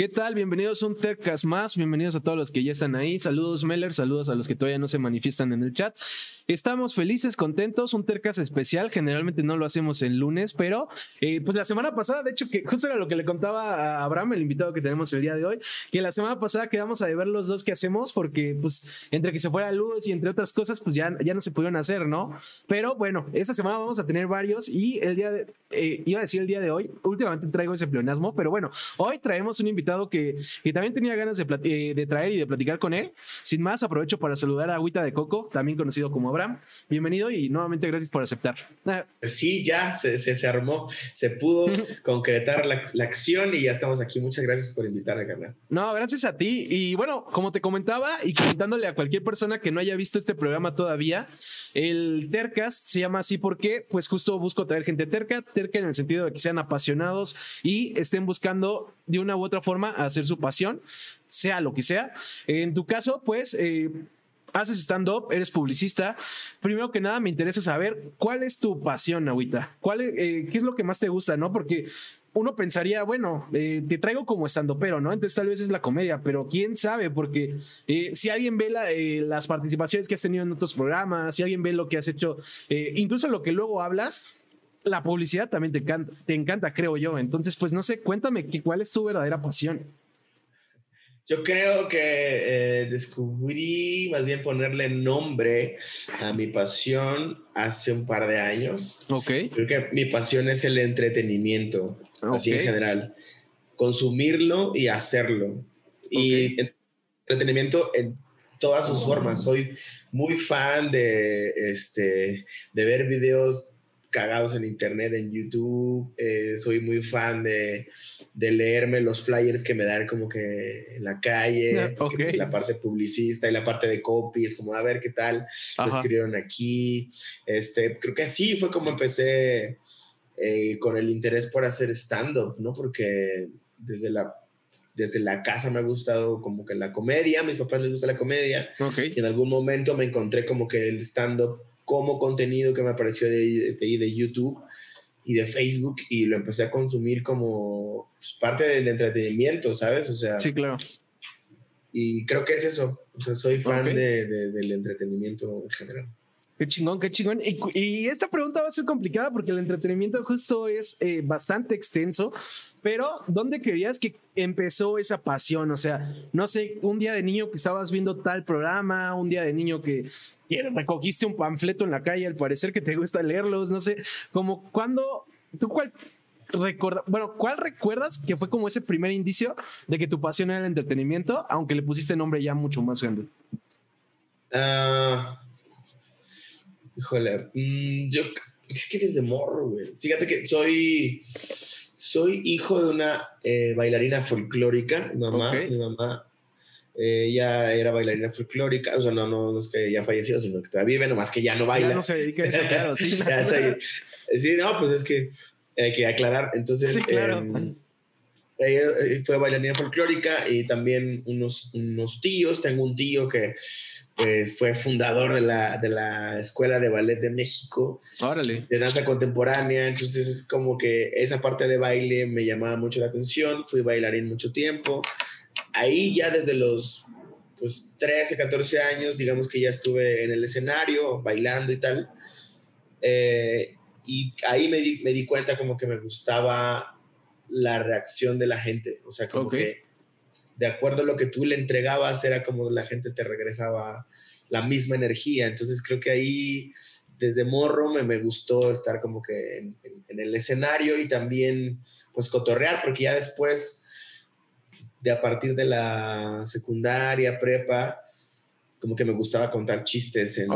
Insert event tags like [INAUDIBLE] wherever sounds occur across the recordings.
¿Qué tal? Bienvenidos a un Tercas más. Bienvenidos a todos los que ya están ahí. Saludos, Meller. Saludos a los que todavía no se manifiestan en el chat. Estamos felices, contentos. Un Tercas especial. Generalmente no lo hacemos el lunes, pero eh, pues la semana pasada, de hecho, que justo era lo que le contaba a Abraham, el invitado que tenemos el día de hoy, que la semana pasada quedamos a ver los dos que hacemos porque, pues, entre que se fuera luz y entre otras cosas, pues ya, ya no se pudieron hacer, ¿no? Pero bueno, esta semana vamos a tener varios y el día de, eh, iba a decir el día de hoy, últimamente traigo ese pleonasmo, pero bueno, hoy traemos un invitado que, que también tenía ganas de, eh, de, traer y de platicar con él. Sin más, aprovecho para saludar a Agüita de Coco, también conocido como Abraham. Bienvenido y nuevamente gracias por aceptar. Ah. Sí, ya se, se, armó, se pudo [LAUGHS] concretar la, la, acción y ya estamos aquí. Muchas gracias por invitarme, canal. No, gracias a ti. Y bueno, como te comentaba y comentándole a cualquier persona que no haya visto este programa todavía, el Tercast se llama así porque, pues justo busco traer gente terca, terca en el sentido de que sean apasionados y estén buscando de una u otra forma hacer su pasión, sea lo que sea. En tu caso, pues... Eh, haces stand-up, eres publicista. Primero que nada, me interesa saber cuál es tu pasión, Agüita. ¿Cuál, eh, ¿Qué es lo que más te gusta, no? Porque uno pensaría, bueno, eh, te traigo como pero ¿no? Entonces tal vez es la comedia, pero quién sabe, porque si alguien ve las participaciones que has tenido en otros programas, si alguien ve lo que has hecho, incluso lo que luego hablas, la publicidad también te encanta, te encanta, creo yo. Entonces, pues no sé, cuéntame cuál es tu verdadera pasión. Yo creo que eh, descubrí más bien ponerle nombre a mi pasión hace un par de años. Ok. Creo que mi pasión es el entretenimiento, así en general. Consumirlo y hacerlo. Y entretenimiento en todas sus formas. Soy muy fan de, este, de ver videos cagados en internet, en YouTube. Eh, soy muy fan de, de, leerme los flyers que me dan como que en la calle, pues, la parte publicista y la parte de copy, es como a ver qué tal lo escribieron aquí. Este, creo que así fue como empecé eh, con el interés por hacer stand-up, ¿no? Porque desde la desde la casa me ha gustado como que la comedia, a mis papás les gusta la comedia, y en algún momento me encontré como que el stand-up como contenido que me apareció de, de, de, YouTube y de Facebook y lo empecé a consumir como pues, parte del entretenimiento, ¿sabes? O sea, sí, claro. Y creo que es eso. O sea, soy fan de, del entretenimiento en general. Qué chingón, qué chingón. Y, esta pregunta va a ser complicada porque el entretenimiento justo es eh, bastante extenso, pero ¿dónde creías que empezó esa pasión? O sea, no sé, un día de niño que estabas viendo tal programa, un día de niño que, recogiste un panfleto en la calle, al parecer que te gusta leerlos, no sé, como cuando, ¿tú cuál recuerda, bueno, cuál recuerdas que fue como ese primer indicio de que tu pasión era el entretenimiento, aunque le pusiste nombre ya mucho más grande? Ah... Híjole, mm, yo es que desde morro, güey. Fíjate que soy, soy hijo de una eh, bailarina folclórica, mi mamá, mi mamá. Eh, ella era bailarina folclórica, o sea, no, no, es que ya falleció, sino que todavía vive, nomás que ya no baila. Ya no se dedica a eso, claro, sí. [LAUGHS] sí, no, pues es que hay que aclarar. Entonces, sí, claro. Em, ella eh, fue bailarina folclórica y también unos, unos tíos. Tengo un tío que fue fundador de la, de la Escuela de Ballet de México. Órale. De danza contemporánea. Entonces es como que esa parte de baile me llamaba mucho la atención. Fui bailarín mucho tiempo. Ahí ya desde los pues 13, 14 años, digamos que ya estuve en el escenario, bailando y tal. Eh, y ahí me di, me di, cuenta como que me gustaba la reacción de la gente. O sea, como que de acuerdo a lo que tú le entregabas, era como la gente te regresaba la misma energía. Entonces creo que ahí, desde morro, me, me gustó estar como que en, el escenario y también pues cotorrear, porque ya después, de a partir de la secundaria, prepa, como que me gustaba contar chistes en,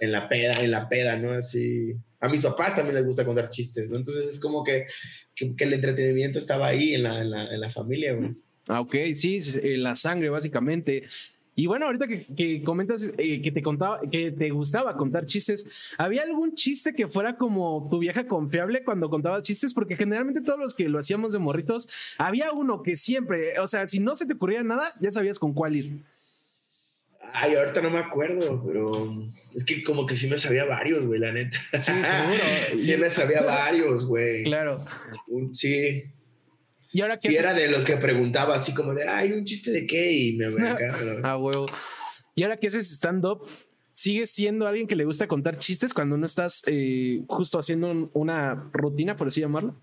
en la peda, en la peda, ¿no? Así. A mis papás también les gusta contar chistes, ¿no? Entonces es como que, que, el entretenimiento estaba ahí en la, en la, en la familia, güey. Ah, ok, sí, la sangre básicamente. Y bueno, ahorita que, comentas eh, que te contaba, que te gustaba contar chistes, ¿había algún chiste que fuera como tu vieja confiable cuando contabas chistes? Porque generalmente todos los que lo hacíamos de morritos, había uno que siempre, o sea, si no se te ocurría nada, ya sabías con cuál ir. Ay, ahorita no me acuerdo, pero es que como que sí me sabía varios, güey, la neta. Sí, seguro. [LAUGHS] sí me sabía [LAUGHS] varios, güey. Claro. Sí, Y ahora que si era de los que preguntaba así como de, ay, un chiste de qué, y me [LAUGHS] Ah, huevo. Y ahora que haces stand-up, ¿sigues siendo alguien que le gusta contar chistes cuando no estás eh, justo haciendo una rutina, por así llamarlo?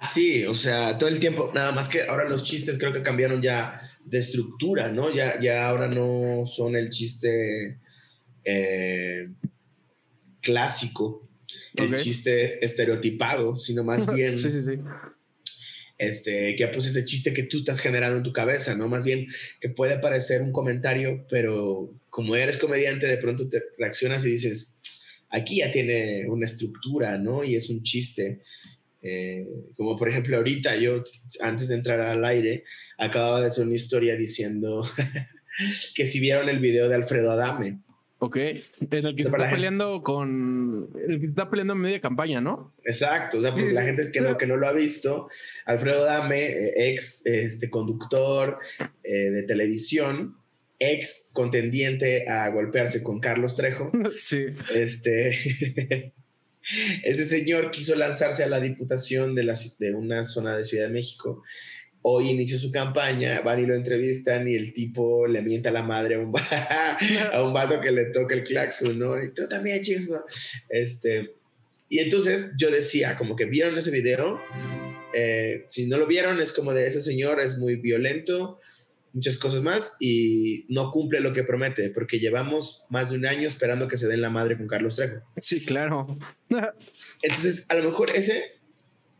Sí, o sea, todo el tiempo, nada más que ahora los chistes creo que cambiaron ya de estructura, ¿no? Ya, ya ahora no son el chiste eh, clásico, el chiste estereotipado, sino más [LAUGHS] bien sí, sí, sí este, que pues ese chiste que tú estás generando en tu cabeza, ¿no? Más bien que puede parecer un comentario, pero como eres comediante, de pronto te reaccionas y dices, aquí ya tiene una estructura, ¿no? Y es un chiste. Eh, como por ejemplo ahorita yo, antes de entrar al aire, acababa de hacer una historia diciendo [LAUGHS] que si vieron el video de Alfredo Adame, Ok, en el que se está peleando con. El que se está peleando en media campaña, ¿no? Exacto, o sea, pues la gente que no, que no lo ha visto, Alfredo Dame, eh, ex este, conductor eh, de televisión, ex contendiente a golpearse con Carlos Trejo. [LAUGHS] Sí. Este. [LAUGHS] ese señor quiso lanzarse a la diputación de, la, de una zona de Ciudad de México hoy inició su campaña, van y lo entrevistan y el tipo le mienta la madre a un, [LAUGHS] a un vato que le toca el claxon, ¿no? Y tú también, chicos, ¿no? Este, y entonces yo decía, como que vieron ese video, eh, si no lo vieron, es como de ese señor es muy violento, muchas cosas más, y no cumple lo que promete, porque llevamos más de un año esperando que se den la madre con Carlos Trejo. Sí, claro. entonces, a lo mejor ese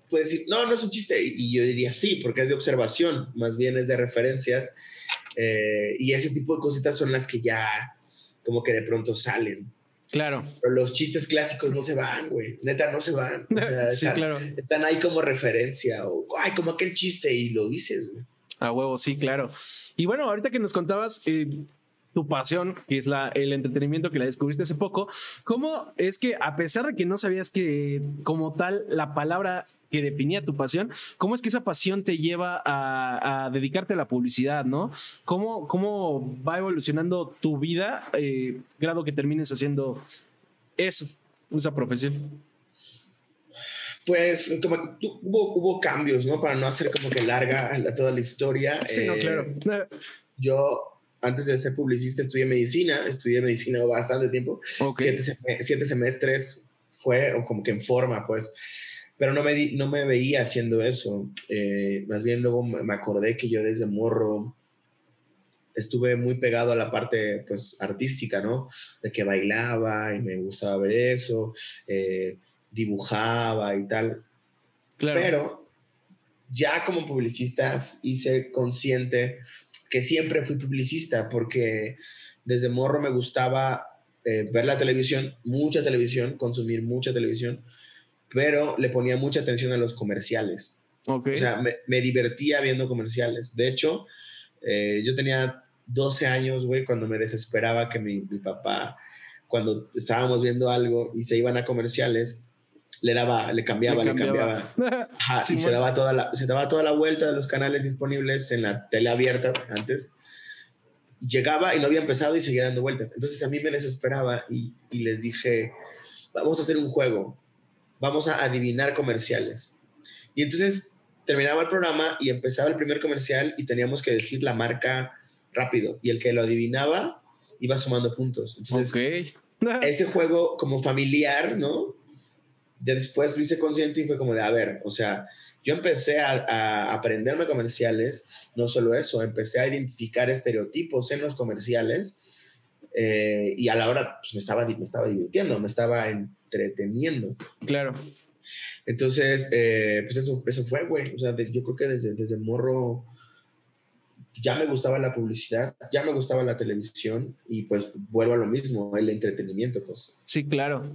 puede decir, no, no es un chiste. Y yo diría sí, porque es de observación, más bien es de referencias. Eh, y ese tipo de cositas son las que ya como que de pronto salen. Claro. Pero los chistes clásicos no se van, güey. Neta, no se van. [LAUGHS] sí, están, claro. Están ahí como referencia o, ay, como aquel chiste y lo dices, güey. A huevo, sí, claro. Y bueno, ahorita que nos contabas, eh, tu pasión, que es la, el entretenimiento que la descubriste hace poco, ¿cómo es que a pesar de que no sabías que como tal la palabra que definía tu pasión, ¿cómo es que esa pasión te lleva a, dedicarte a la publicidad, no? ¿Cómo, cómo va evolucionando tu vida, eh, grado que termines haciendo eso, esa profesión? Pues como hubo, hubo cambios, ¿no? Para no hacer como que larga toda la historia. Sí, no, claro. Eh, yo antes de ser publicista estudié medicina, estudié medicina bastante tiempo, siete, semestres fue como que en forma, pues, pero no me, no me veía haciendo eso. Eh, más bien luego me acordé que yo desde morro estuve muy pegado a la parte, pues, artística, ¿no? De que bailaba y me gustaba ver eso, eh, dibujaba y tal. Claro. Pero ya como publicista hice consciente que siempre fui publicista porque desde morro me gustaba eh, ver la televisión, mucha televisión, consumir mucha televisión, pero le ponía mucha atención a los comerciales. O sea, me, divertía viendo comerciales. De hecho, eh, yo tenía 12 años, güey, cuando me desesperaba que mi, mi papá, cuando estábamos viendo algo y se iban a comerciales, le daba, le cambiaba, le cambiaba. y se daba, toda la, se daba toda la vuelta de los canales disponibles en la tele abierta antes. Llegaba y no había empezado y seguía dando vueltas. Entonces a mí me desesperaba y, y les dije, vamos a hacer un juego, vamos a adivinar comerciales. Y entonces terminaba el programa y empezaba el primer comercial y teníamos que decir la marca rápido. Y el que lo adivinaba iba sumando puntos. Entonces, ese juego como familiar, ¿no? De después lo hice consciente y fue como de, a ver, o sea, yo empecé a, aprenderme comerciales, no solo eso, empecé a identificar estereotipos en los comerciales eh, y a la hora pues, me, estaba, me estaba divirtiendo, me estaba entreteniendo. Claro. Entonces, eh, pues eso, eso fue, güey. O sea, yo creo que desde, desde morro ya me gustaba la publicidad, ya me gustaba la televisión y pues vuelvo a lo mismo, el entretenimiento, pues. Sí, claro.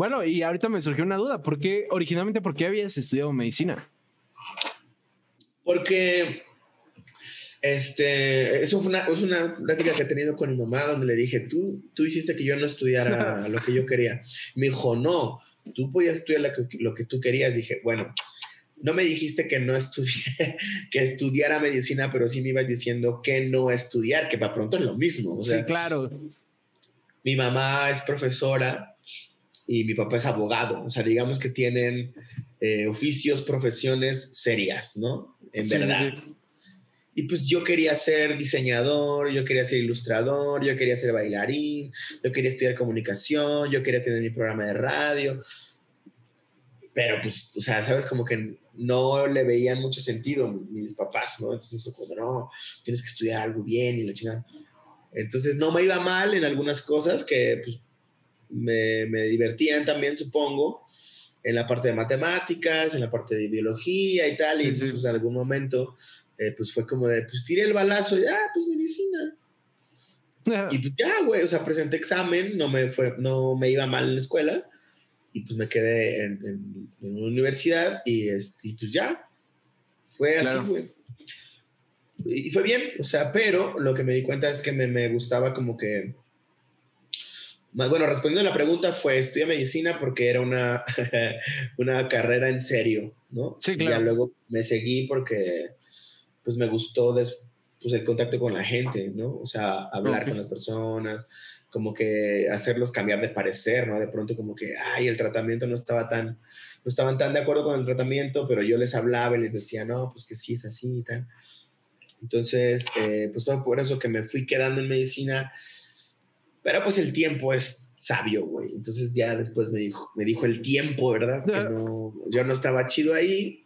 Bueno, y ahorita me surgió una duda. ¿Por qué, originalmente, por qué habías estudiado medicina? Porque este, eso fue una, es una plática que he tenido con mi mamá donde le dije, tú, tú hiciste que yo no estudiara [LAUGHS] lo que yo quería. Me dijo, no, tú podías estudiar lo que, lo que tú querías. Dije, bueno, no me dijiste que no estudié, [LAUGHS] que estudiara medicina, pero sí me ibas diciendo que no estudiar, que para pronto es lo mismo. sí, claro. Mi mamá es profesora y mi papá es abogado. O sea, digamos que tienen eh, oficios, profesiones serias, ¿no? En verdad. Y pues yo quería ser diseñador, yo quería ser ilustrador, yo quería ser bailarín, yo quería estudiar comunicación, yo quería tener mi programa de radio. Pero pues, o sea, sabes, como que no le veían mucho sentido mis papás, ¿no? Entonces, como, no, tienes que estudiar algo bien y la chingada. Entonces, no me iba mal en algunas cosas que pues, me, me divertían también, supongo, en la parte de matemáticas, en la parte de biología y tal. y entonces, pues, en algún momento eh, pues fue como de, pues tiré el balazo y, ah, pues medicina. [LAUGHS] Y pues ya, güey, o sea, presenté examen, no me, fue, no me iba mal en la escuela y pues me quedé en, en, una universidad y, este, y pues ya, fue así, güey. Y fue bien, o sea, pero lo que me di cuenta es que me, me gustaba como que... Bueno, respondiendo a la pregunta fue, estudié medicina porque era una, [LAUGHS] una carrera en serio, ¿no? Sí, claro. Y ya luego me seguí porque pues me gustó pues, el contacto con la gente, ¿no? O sea, hablar con las personas, como que hacerlos cambiar de parecer, ¿no? De pronto como que, ay, el tratamiento no estaba tan, no estaban tan de acuerdo con el tratamiento, pero yo les hablaba y les decía, no, pues que sí es así y tal. Entonces, eh, pues fue por eso que me fui quedando en medicina, pero pues el tiempo es sabio, güey. Entonces ya después me dijo, me dijo el tiempo, ¿verdad? Que no, yo no estaba chido ahí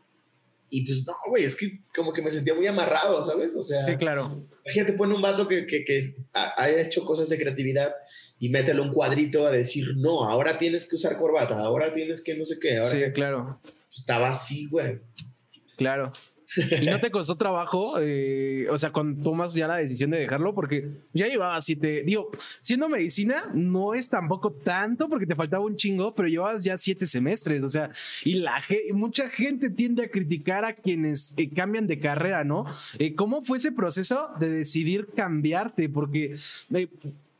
y pues no, güey, es que como que me sentía muy amarrado, ¿sabes? O sea, sí, claro. Imagínate, pone un vato que, que, que haya hecho cosas de creatividad y mételo un cuadrito a decir, no, ahora tienes que usar corbata, ahora tienes que no sé qué. Ahora sí, claro. Estaba así, güey. Claro. ¿Y no te costó trabajo? Eh, o sea, cuando tomas ya la decisión de dejarlo, porque ya llevaba siete, digo, siendo medicina no es tampoco tanto porque te faltaba un chingo, pero llevabas ya siete semestres, o sea, y la mucha gente tiende a criticar a quienes eh, cambian de carrera, ¿no? Eh, ¿Cómo fue ese proceso de decidir cambiarte? Porque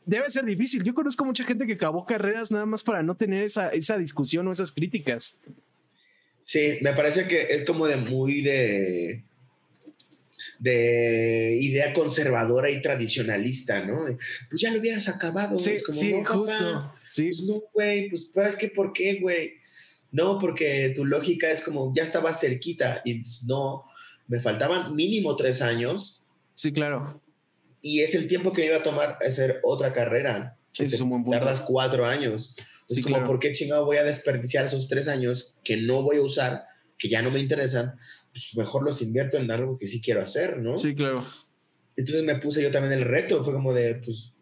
debe ser difícil. Yo conozco mucha gente que acabó carreras nada más para no tener esa, esa discusión o esas críticas. Sí, me parece que es como de muy de de idea conservadora y tradicionalista, ¿no? Pues ya lo hubieras acabado. Sí, como, sí justo. Sí. Pues no, güey, pues, pues es que ¿por qué, güey? No, porque tu lógica es como, ya estaba cerquita y no, me faltaban mínimo tres años. Sí, claro. Y es el tiempo que iba a tomar hacer otra carrera. Es un buen punto. Tardas cuatro años. Sí, como, ¿por qué chingado voy a desperdiciar esos tres años que no voy a usar, que ya no me interesan? Pues mejor los invierto en algo que sí quiero hacer, ¿no? Sí, claro. Entonces me puse yo también el reto, fue como de, pues,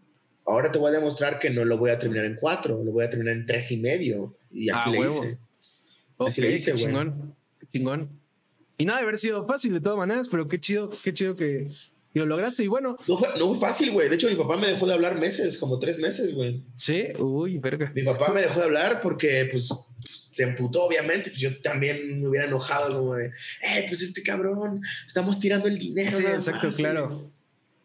ahora te voy a demostrar que no lo voy a terminar en cuatro, lo voy a terminar en tres y medio. Y así ah, le hice. Así le hice, qué chingón, qué chingón. Y nada de haber sido fácil de todas maneras, pero qué chido, qué chido que, y lo lograste y bueno. No fue, no fue fácil, güey. De hecho, mi papá me dejó de hablar meses, como tres meses, güey. Sí, uy, verga. Mi papá me dejó de hablar porque, pues, pues, se emputó, obviamente. Pues yo también me hubiera enojado, como de, eh, pues este cabrón, estamos tirando el dinero. Sí, exacto, claro.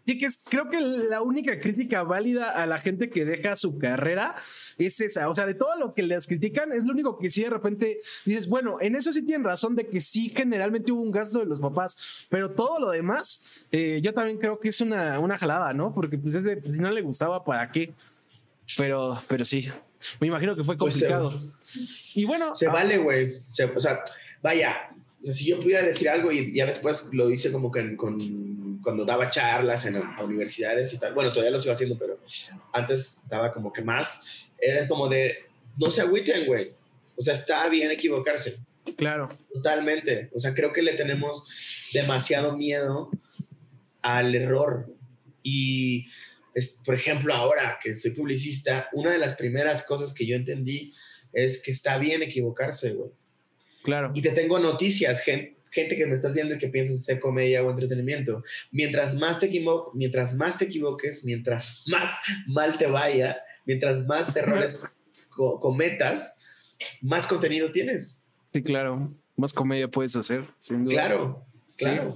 Sí, que es, creo que la única crítica válida a la gente que deja su carrera es esa. O sea, de todo lo que les critican, es lo único que sí de repente dices, bueno, en eso sí tienen razón de que sí, generalmente hubo un gasto de los papás, pero todo lo demás, eh, yo también creo que es una, una jalada, ¿no? Porque pues es de, pues, si no le gustaba, ¿para qué? Pero, pero sí, me imagino que fue pues, complicado. y bueno. Se vale, güey. O sea, vaya, si yo pudiera decir algo y ya después lo hice como que con cuando daba charlas en universidades y tal, bueno, todavía lo sigo haciendo, pero antes daba como que más, era como de, no se agüiten, güey. O sea, está bien equivocarse. Claro. Totalmente. O sea, creo que le tenemos demasiado miedo al error. Y, por ejemplo, ahora que soy publicista, una de las primeras cosas que yo entendí es que está bien equivocarse, güey. Claro. Y te tengo noticias, gente gente que me estás viendo y que piensas hacer comedia o entretenimiento, mientras más te, mientras más te equivoques, mientras más mal te vaya, mientras más errores cometas, más contenido tienes. Sí, claro. Más comedia puedes hacer, sin duda. Claro, claro.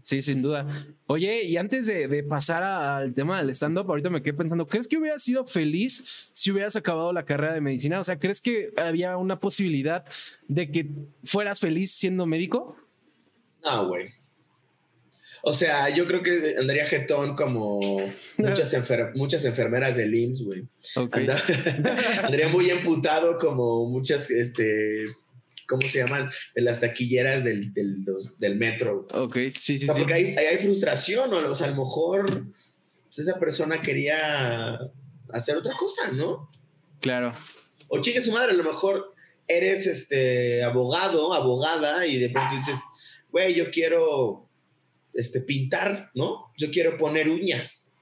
Sí. sin duda. Oye, y antes de, pasar al tema del stand-up, ahorita me quedé pensando, ¿crees que hubieras sido feliz si hubieras acabado la carrera de medicina? O sea, ¿crees que había una posibilidad de que fueras feliz siendo médico? No, güey. O sea, yo creo que andaría jetón como muchas, [LAUGHS] muchas enfermeras del IMSS, güey. Okay. [LAUGHS] andaría muy emputado como muchas, este, ¿cómo se llaman? De las taquilleras del, del, del metro. Ok, sí, sí, o sea, sí. Porque hay, hay, frustración, o, sea, a lo mejor pues, esa persona quería hacer otra cosa, ¿no? Claro. O chique su madre, a lo mejor eres este abogado, abogada, y de pronto dices, güey, yo quiero este, pintar, ¿no? Yo quiero poner uñas.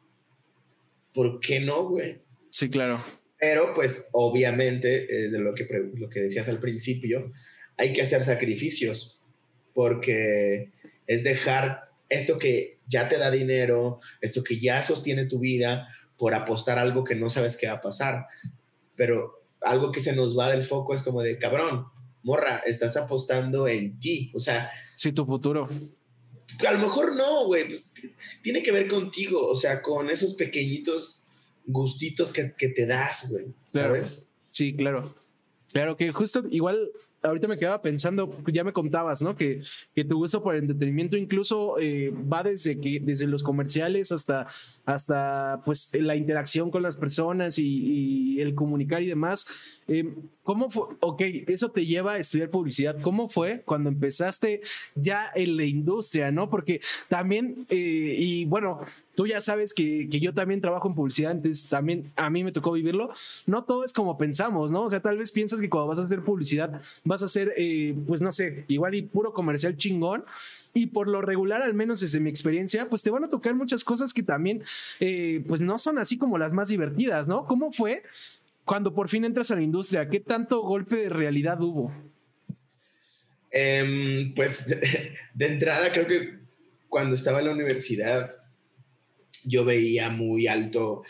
¿Por qué no, güey? Sí, claro. Pero, pues, obviamente, eh, de lo que, lo que decías al principio, hay que hacer sacrificios, porque es dejar esto que ya te da dinero, esto que ya sostiene tu vida, por apostar algo que no sabes qué va a pasar. Pero algo que se nos va del foco es como de, cabrón, morra, estás apostando en ti. O sea... Sí, tu futuro. A lo mejor no, güey, pues tiene que ver contigo, o sea, con esos pequeñitos gustitos que, que te das, güey, ¿sabes? Claro. Sí, claro. Claro que justo igual ahorita me quedaba pensando, ya me contabas, ¿no? Que, que tu gusto por el entretenimiento incluso eh, va desde que desde los comerciales hasta hasta pues la interacción con las personas y, y el comunicar y demás. Eh, ¿Cómo fue? Ok, eso te lleva a estudiar publicidad. ¿Cómo fue cuando empezaste ya en la industria, no? Porque también, eh, y bueno, tú ya sabes que, que, yo también trabajo en publicidad, entonces también a mí me tocó vivirlo. No todo es como pensamos, ¿no? O sea, tal vez piensas que cuando vas a hacer publicidad vas a hacer, eh, pues no sé, igual y puro comercial chingón. Y por lo regular, al menos desde mi experiencia, pues te van a tocar muchas cosas que también, eh, pues no son así como las más divertidas, ¿no? ¿Cómo fue? Cuando por fin entras a la industria, ¿qué tanto golpe de realidad hubo? Eh, pues de, [LAUGHS] de, entrada creo que cuando estaba en la universidad yo veía muy alto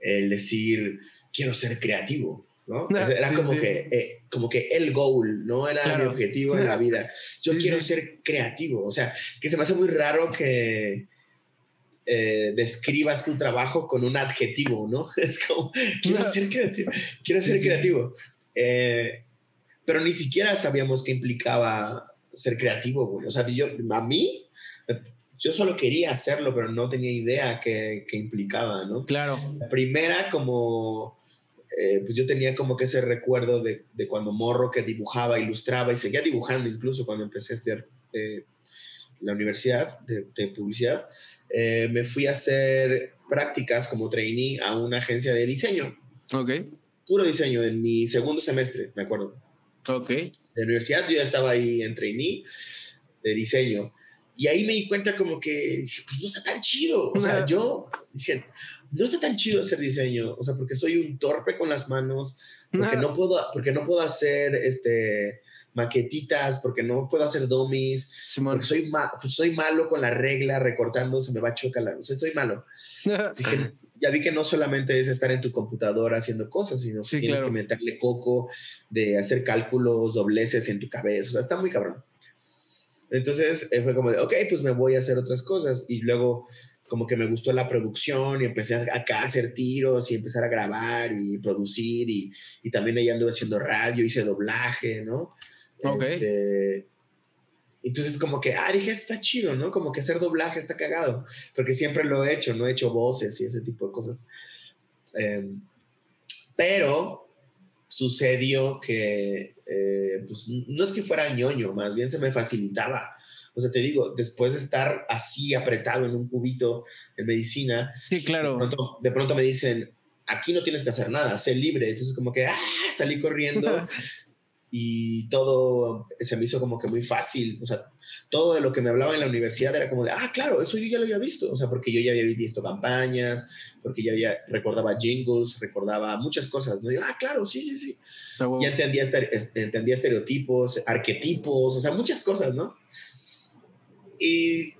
el decir quiero ser creativo, ¿no? Ah, Era sí, como, sí. Que, eh, como que el goal, ¿no? Era Claro. mi objetivo en la vida. Yo Sí, quiero ser creativo, o sea, que se me hace muy raro que eh, describas tu trabajo con un adjetivo, ¿no? [LAUGHS] Es como, quiero ser creativo, quiero Sí, ser sí. creativo. Eh, pero ni siquiera sabíamos qué implicaba ser creativo, güey. O sea, yo, a mí, yo solo quería hacerlo, pero no tenía idea qué, qué implicaba, ¿no? Claro. La primera, como, eh, pues yo tenía como que ese recuerdo de, de cuando morro que dibujaba, ilustraba y seguía dibujando incluso cuando empecé a estudiar la universidad de, de publicidad. Eh, me fui a hacer prácticas como trainee a una agencia de diseño, Ok. puro diseño, en mi segundo semestre, me acuerdo Ok. de la universidad, yo ya estaba ahí en trainee de diseño. Y ahí me di cuenta como que, dije, pues no está tan chido. O sea, yo dije, no está tan chido hacer diseño. O sea, porque soy un torpe con las manos, porque no puedo, porque no puedo hacer este, maquetitas, porque no puedo hacer dummies, Simón. porque soy, ma- pues soy malo con la regla, recortando, se me va a chocar la... Sea, soy malo. [LAUGHS] Así que ya vi que no solamente es estar en tu computadora haciendo cosas, sino Sí, que tienes claro. que meterle coco de hacer cálculos, dobleces en tu cabeza. O sea, está muy cabrón. Entonces eh, fue como de, ok, pues me voy a hacer otras cosas. Y luego como que me gustó la producción y empecé acá a hacer tiros y empezar a grabar y producir. Y, y también ahí anduve haciendo radio, hice doblaje, ¿no? Ok. Este, entonces como que, ah, dije, está chido, ¿no? Como que hacer doblaje está cagado, porque siempre lo he hecho, no he hecho voces y ese tipo de cosas. Em, pero sucedió que, eh, pues no es que fuera ñoño, más bien se me facilitaba. O sea, te digo, después de estar así apretado en un cubito en medicina, Sí, de claro. pronto, de pronto me dicen, aquí no tienes que hacer nada, sé libre. Entonces como que, ah, salí corriendo [LAUGHS] y todo se me hizo como que muy fácil. O sea, todo de lo que me hablaba en la universidad era como de, ah, claro, eso yo ya lo había visto. O sea, porque yo ya había visto campañas, porque ya había, recordaba jingles, recordaba muchas cosas. ¿no? Digo, ah, claro, sí, sí, sí. A huevo. Ya entendía, entendía estereotipos, arquetipos, o sea, muchas cosas, ¿no? Y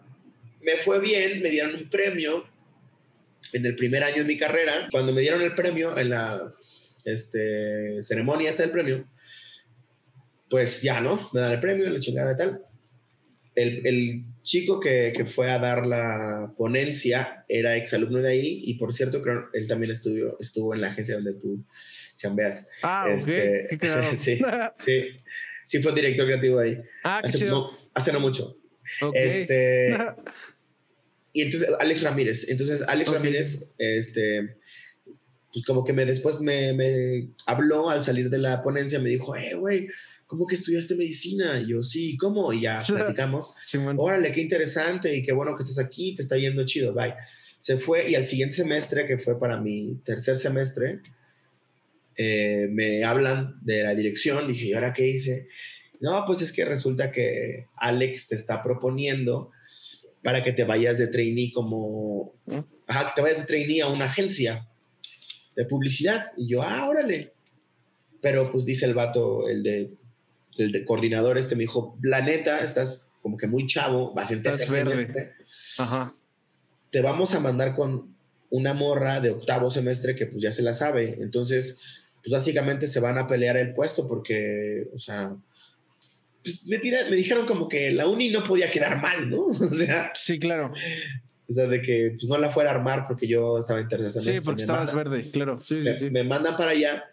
me fue bien, me dieron un premio en el primer año de mi carrera. Cuando me dieron el premio, en la este, ceremonia del premio, pues ya, ¿no? Me dan el premio, la chingada y tal. El, el chico que, que fue a dar la ponencia era exalumno de ahí y por cierto, creo él también estuvo, estuvo en la agencia donde tú chambeas. Ah, Este, ok. Qué cagado. [LAUGHS] sí. Sí, sí fue director creativo ahí. ah, qué Hace chido. no, hace no mucho. Ok. Este, [LAUGHS] y entonces, Alex Ramírez. Entonces, Alex Ok. Ramírez, este, pues como que me después me, me habló al salir de la ponencia, me dijo, eh, güey, ¿cómo que estudiaste medicina? Y yo, sí, ¿cómo? Y ya [LAUGHS] platicamos. Simón. Órale, qué interesante y qué bueno que estés aquí, te está yendo chido, bye. Se fue y al siguiente semestre, que fue para mi tercer semestre, eh, me hablan de la dirección. Dije, ¿y ahora qué hice? No, pues es que resulta que Alex te está proponiendo para que te vayas de trainee como, ¿Mm? ajá, que te vayas de trainee a una agencia de publicidad. Y yo, ah, órale. Pero pues dice el vato, el de, el coordinador este, me dijo, la neta, estás como que muy chavo, vas en Estás tercer verde. semestre, Ajá. te vamos a mandar con una morra de octavo semestre que pues ya se la sabe. Entonces, pues básicamente se van a pelear el puesto porque, o sea, pues me, tira- me dijeron como que la uni no podía quedar mal, ¿no? [LAUGHS] O sea, Sí, claro. o sea, de que pues no la fuera a armar porque yo estaba en tercer semestre. Sí, porque estabas mandan- verde, claro. Sí, me, sí. me mandan para allá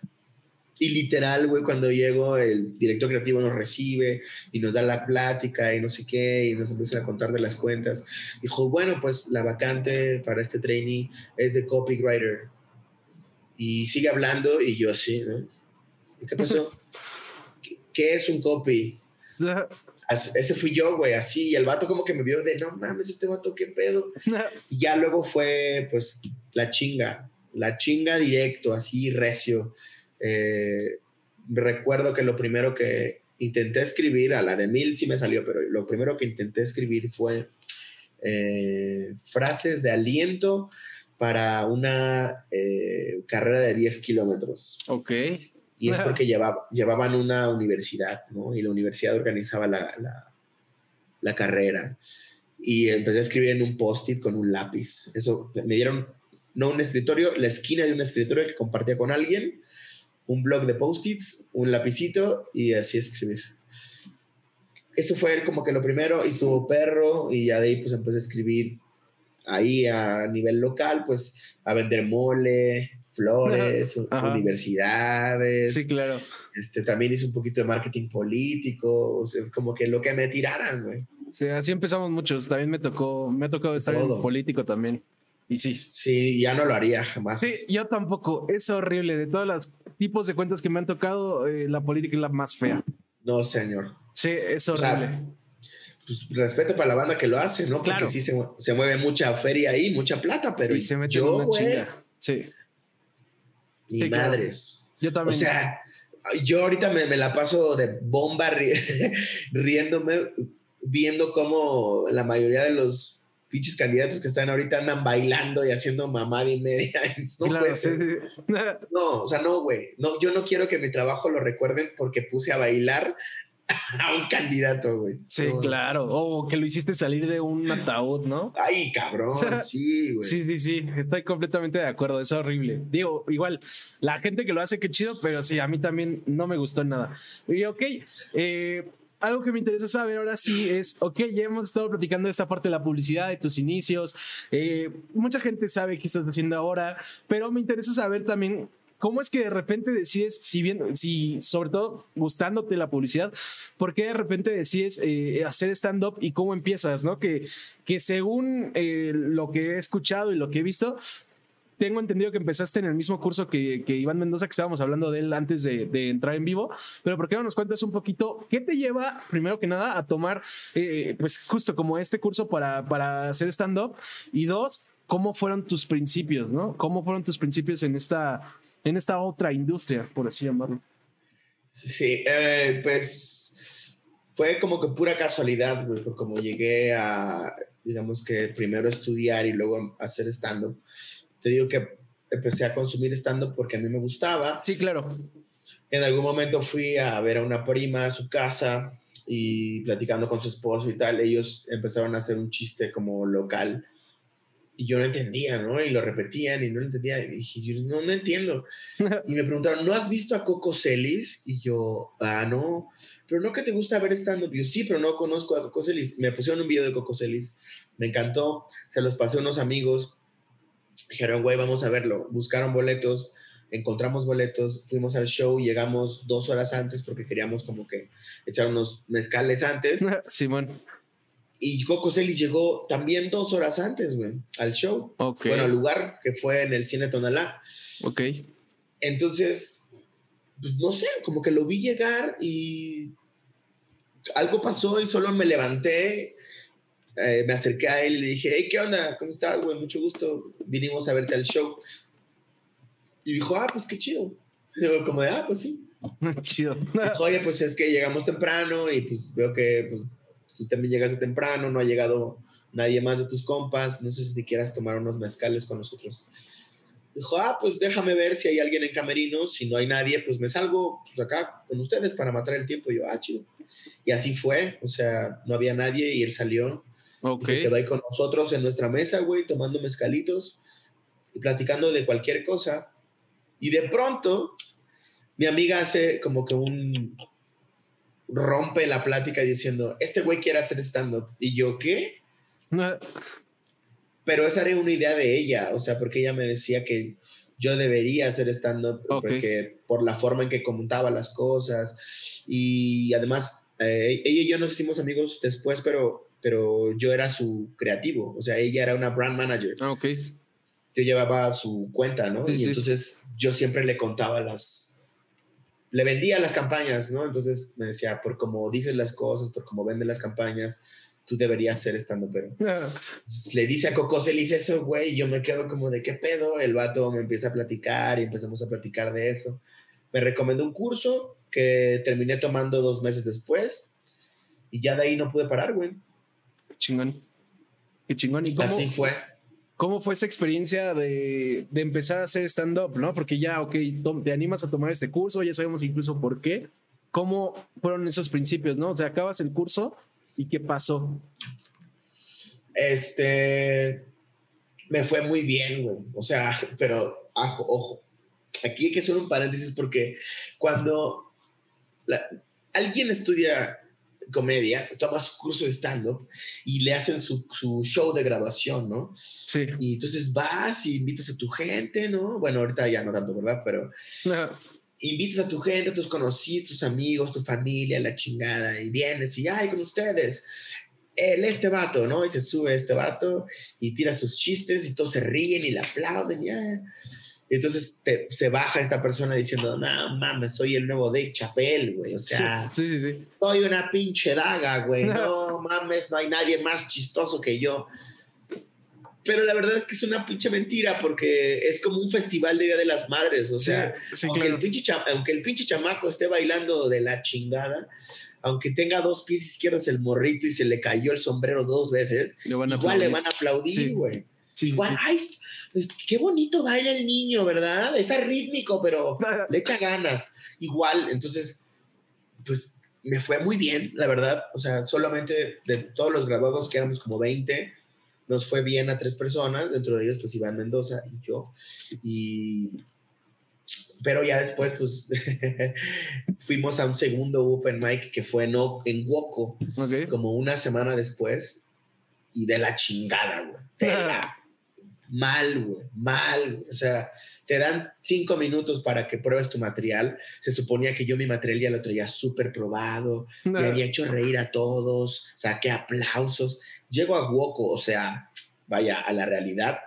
y literal, güey, cuando llego, el director creativo nos recibe y nos da la plática y no sé qué, y nos empiezan a contar de las cuentas. Dijo, bueno, pues la vacante para este trainee es de copywriter. Y sigue hablando y yo así, ¿no? ¿Y qué pasó? [LAUGHS] ¿Qué, qué es un copy? Ese fui yo, güey, así. Y el vato como que me vio de, no mames, este vato, qué pedo. Y ya luego fue, pues, la chinga, la chinga directo, así recio. Eh, recuerdo que lo primero que intenté escribir, a la de mil sí me salió, pero lo primero que intenté escribir fue eh, frases de aliento para una eh, carrera de 10 kilómetros. Ok. Y es porque [LAUGHS] llevaba, llevaban una universidad, ¿no? Y la universidad organizaba la, la, la carrera. Y empecé a escribir en un post-it con un lápiz. Eso me dieron, no un escritorio, la esquina de un escritorio que compartía con alguien, un blog de post-its, un lapicito y así escribir. Eso fue como que lo primero, y estuvo perro, y ya de ahí pues empecé a escribir ahí a nivel local, pues a vender mole, flores, [LAUGHS] Ajá. universidades. Sí, claro. Este, también hice un poquito de marketing político, o sea, como que lo que me tiraran, güey. Sí, así empezamos muchos. También me tocó, me ha tocado estar en Todo. político también. Y sí. Sí, ya no lo haría jamás. Sí, yo tampoco. Es horrible. De todos los tipos de cuentas que me han tocado, eh, la política es la más fea. No, señor. Sí, es O sea, horrible. Pues respeto para la banda que lo hace, ¿no? Claro. Porque sí se, se mueve mucha feria ahí, mucha plata, pero y se mete yo, una chinga. Sí, ni Sí, claro. madres. yo O también. sea, yo ahorita me, me la paso de bomba ri- [LAUGHS] riéndome, viendo cómo la mayoría de los pinches candidatos que están ahorita andan bailando y haciendo mamada y media. [LAUGHS] No claro, puede sí, ser. sí. [LAUGHS] No, o sea, no, güey. No, yo no quiero que mi trabajo lo recuerden porque puse a bailar [LAUGHS] a un candidato, güey. Sí, No. claro. O que lo hiciste salir de un ataúd, ¿no? Ay, cabrón, sí, güey. Sí, sí, sí, estoy completamente de acuerdo, es horrible. Digo, igual, la gente que lo hace, qué chido, pero sí, a mí también no me gustó nada. Y ok, eh, algo que me interesa saber ahora sí es, ok, ya hemos estado platicando de esta parte de la publicidad, de tus inicios, eh, mucha gente sabe qué estás haciendo ahora, pero me interesa saber también... ¿Cómo es que de repente decides, si bien, si sobre todo gustándote la publicidad, por qué de repente decides eh, hacer stand-up y cómo empiezas, ¿no? Que, que según eh, lo que he escuchado y lo que he visto, tengo entendido que empezaste en el mismo curso que, que Iván Mendoza, que estábamos hablando de él antes de, entrar en vivo, pero ¿por qué no nos cuentas un poquito qué te lleva, primero que nada, a tomar, eh, pues justo como este curso para, para hacer stand-up? Y dos, ¿cómo fueron tus principios, no? ¿Cómo fueron tus principios en esta, en esta otra industria, por así llamarlo? Sí, eh, pues fue como que pura casualidad, como llegué a, digamos que primero estudiar y luego hacer stand-up. Te digo que empecé a consumir stand-up porque a mí me gustaba. Sí, claro. En algún momento fui a ver a una prima a su casa y platicando con su esposo y tal, ellos empezaron a hacer un chiste como local y yo no entendía, ¿no? Y lo repetían y no lo entendía. Y dije, yo no, no entiendo. [LAUGHS] Y me preguntaron, ¿no has visto a Coco Celis? Y yo, ah, no. Pero no que te gusta ver stand-up. Yo sí, pero no conozco a Coco Celis. Me pusieron un video de Coco Celis. Me encantó. Se los pasé a unos amigos. Dijeron, güey, vamos a verlo. Buscaron boletos. Encontramos boletos. Fuimos al show. Llegamos dos horas antes porque queríamos como que echar unos mezcales antes. [LAUGHS] Simón. Y Coco Celis llegó también dos horas antes, güey, al show. Ok. Bueno, al lugar que fue en el Cine Tonalá. ok. Entonces, pues no sé, como que lo vi llegar y algo pasó y solo me levanté, eh, me acerqué a él y le dije, hey, ¿qué onda? ¿Cómo estás, güey? Mucho gusto. Vinimos a verte al show. Y dijo, ah, pues qué chido. Y digo, como de, ah, pues sí. [LAUGHS] Chido. Dijo, Oye, pues es que llegamos temprano y pues veo que pues, tú también llegaste temprano, no ha llegado nadie más de tus compas, no sé si te quieras tomar unos mezcales con nosotros. Dijo, ah, pues déjame ver si hay alguien en camerino, si no hay nadie, pues me salgo pues acá con ustedes para matar el tiempo. Y yo, ah, chido. Y así fue, o sea, no había nadie y él salió. Ok. Y se quedó ahí con nosotros en nuestra mesa, güey, tomando mezcalitos y platicando de cualquier cosa. Y de pronto, mi amiga hace como que un... rompe la plática diciendo, este güey quiere hacer stand-up. Y yo, ¿qué? Pero esa era una idea de ella, o sea, porque ella me decía que yo debería hacer stand-up porque por la forma en que comentaba las cosas y además eh, ella y yo nos hicimos amigos después, pero, pero yo era su creativo, o sea, ella era una brand manager, Ah, ok. yo llevaba su cuenta, ¿no? Sí, y sí. entonces yo siempre le contaba las, le vendía las campañas, ¿no? Entonces me decía, por cómo dices las cosas, por cómo venden las campañas, tú deberías ser stand-up, pero [LAUGHS] entonces, le dice a Cocose, le dice eso, güey, y yo me quedo como de qué pedo. El vato me empieza a platicar y empezamos a platicar de eso. Me recomendó un curso que terminé tomando dos meses después y ya de ahí no pude parar, güey. Chingón. Qué chingón. ¿Y cómo, Así fue. cómo fue esa experiencia de, de empezar a hacer stand-up, no? Porque ya, ok, te animas a tomar este curso, ya sabemos incluso por qué. ¿Cómo fueron esos principios, no? O sea, acabas el curso y ¿qué pasó? Este, me fue muy bien, güey. O sea, [LAUGHS] pero, ajo, ojo. Aquí hay que hacer un paréntesis porque cuando la- alguien estudia comedia, toma su curso de stand-up y le hacen su, su show de graduación, ¿no? Sí. Y entonces vas y invitas a tu gente, ¿no? Bueno, ahorita ya no tanto, ¿verdad? Pero invitas a tu gente, a tus conocidos, tus amigos, tu familia, la chingada, y vienes y, ay, con ustedes, el este vato, ¿no? Y se sube este vato y tira sus chistes y todos se ríen y le aplauden, ya. Y entonces te- se baja esta persona diciendo, no mames, soy el nuevo Dave Chappelle, güey. O sea, sí, sí, sí. soy una pinche daga, güey. No [LAUGHS] mames, no hay nadie más chistoso que yo. Pero la verdad es que es una pinche mentira porque es como un festival de Día de las Madres. O sea, aunque, claro. el pinche aunque el pinche chamaco esté bailando de la chingada, aunque tenga dos pies izquierdos el morrito y se le cayó el sombrero dos veces, Le igual le van a aplaudir, güey. Sí, igual, sí. ay, qué bonito baila el niño, ¿verdad? Es arrítmico, pero le echa ganas. Igual, entonces, pues me fue muy bien, la verdad. O sea, solamente de todos los graduados, que éramos como 20, nos fue bien a tres personas, dentro de ellos, pues Iván Mendoza y yo. Y. Pero ya después, pues, [LAUGHS] fuimos a un segundo open mic que fue no, en Woco, como una semana después, y de la chingada, güey. De la mal, güey, mal. güey. O sea, te dan cinco minutos para que pruebes tu material. Se suponía que yo mi material ya lo traía súper probado, me había hecho reír a todos, saqué aplausos. Llego a Woco, o sea, vaya, a la realidad.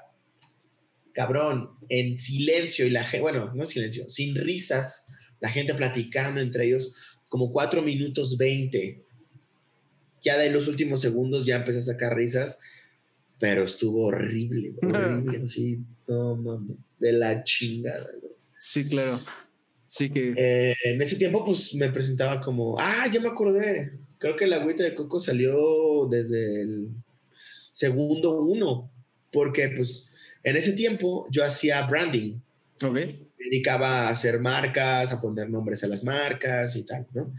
Cabrón, en silencio y la gente, bueno, no en silencio, sin risas, la gente platicando entre ellos, como cuatro minutos veinte. Ya de los últimos segundos ya empecé a sacar risas, pero estuvo horrible, [LAUGHS] horrible, así, no mames, de la chingada, güey. Sí, claro. Sí que. Eh, en ese tiempo, pues me presentaba como, ah, ya me acordé. Creo que la agüita de coco salió desde el segundo uno, porque pues en ese tiempo yo hacía branding, Ok. me dedicaba a hacer marcas, a poner nombres a las marcas y tal, ¿no?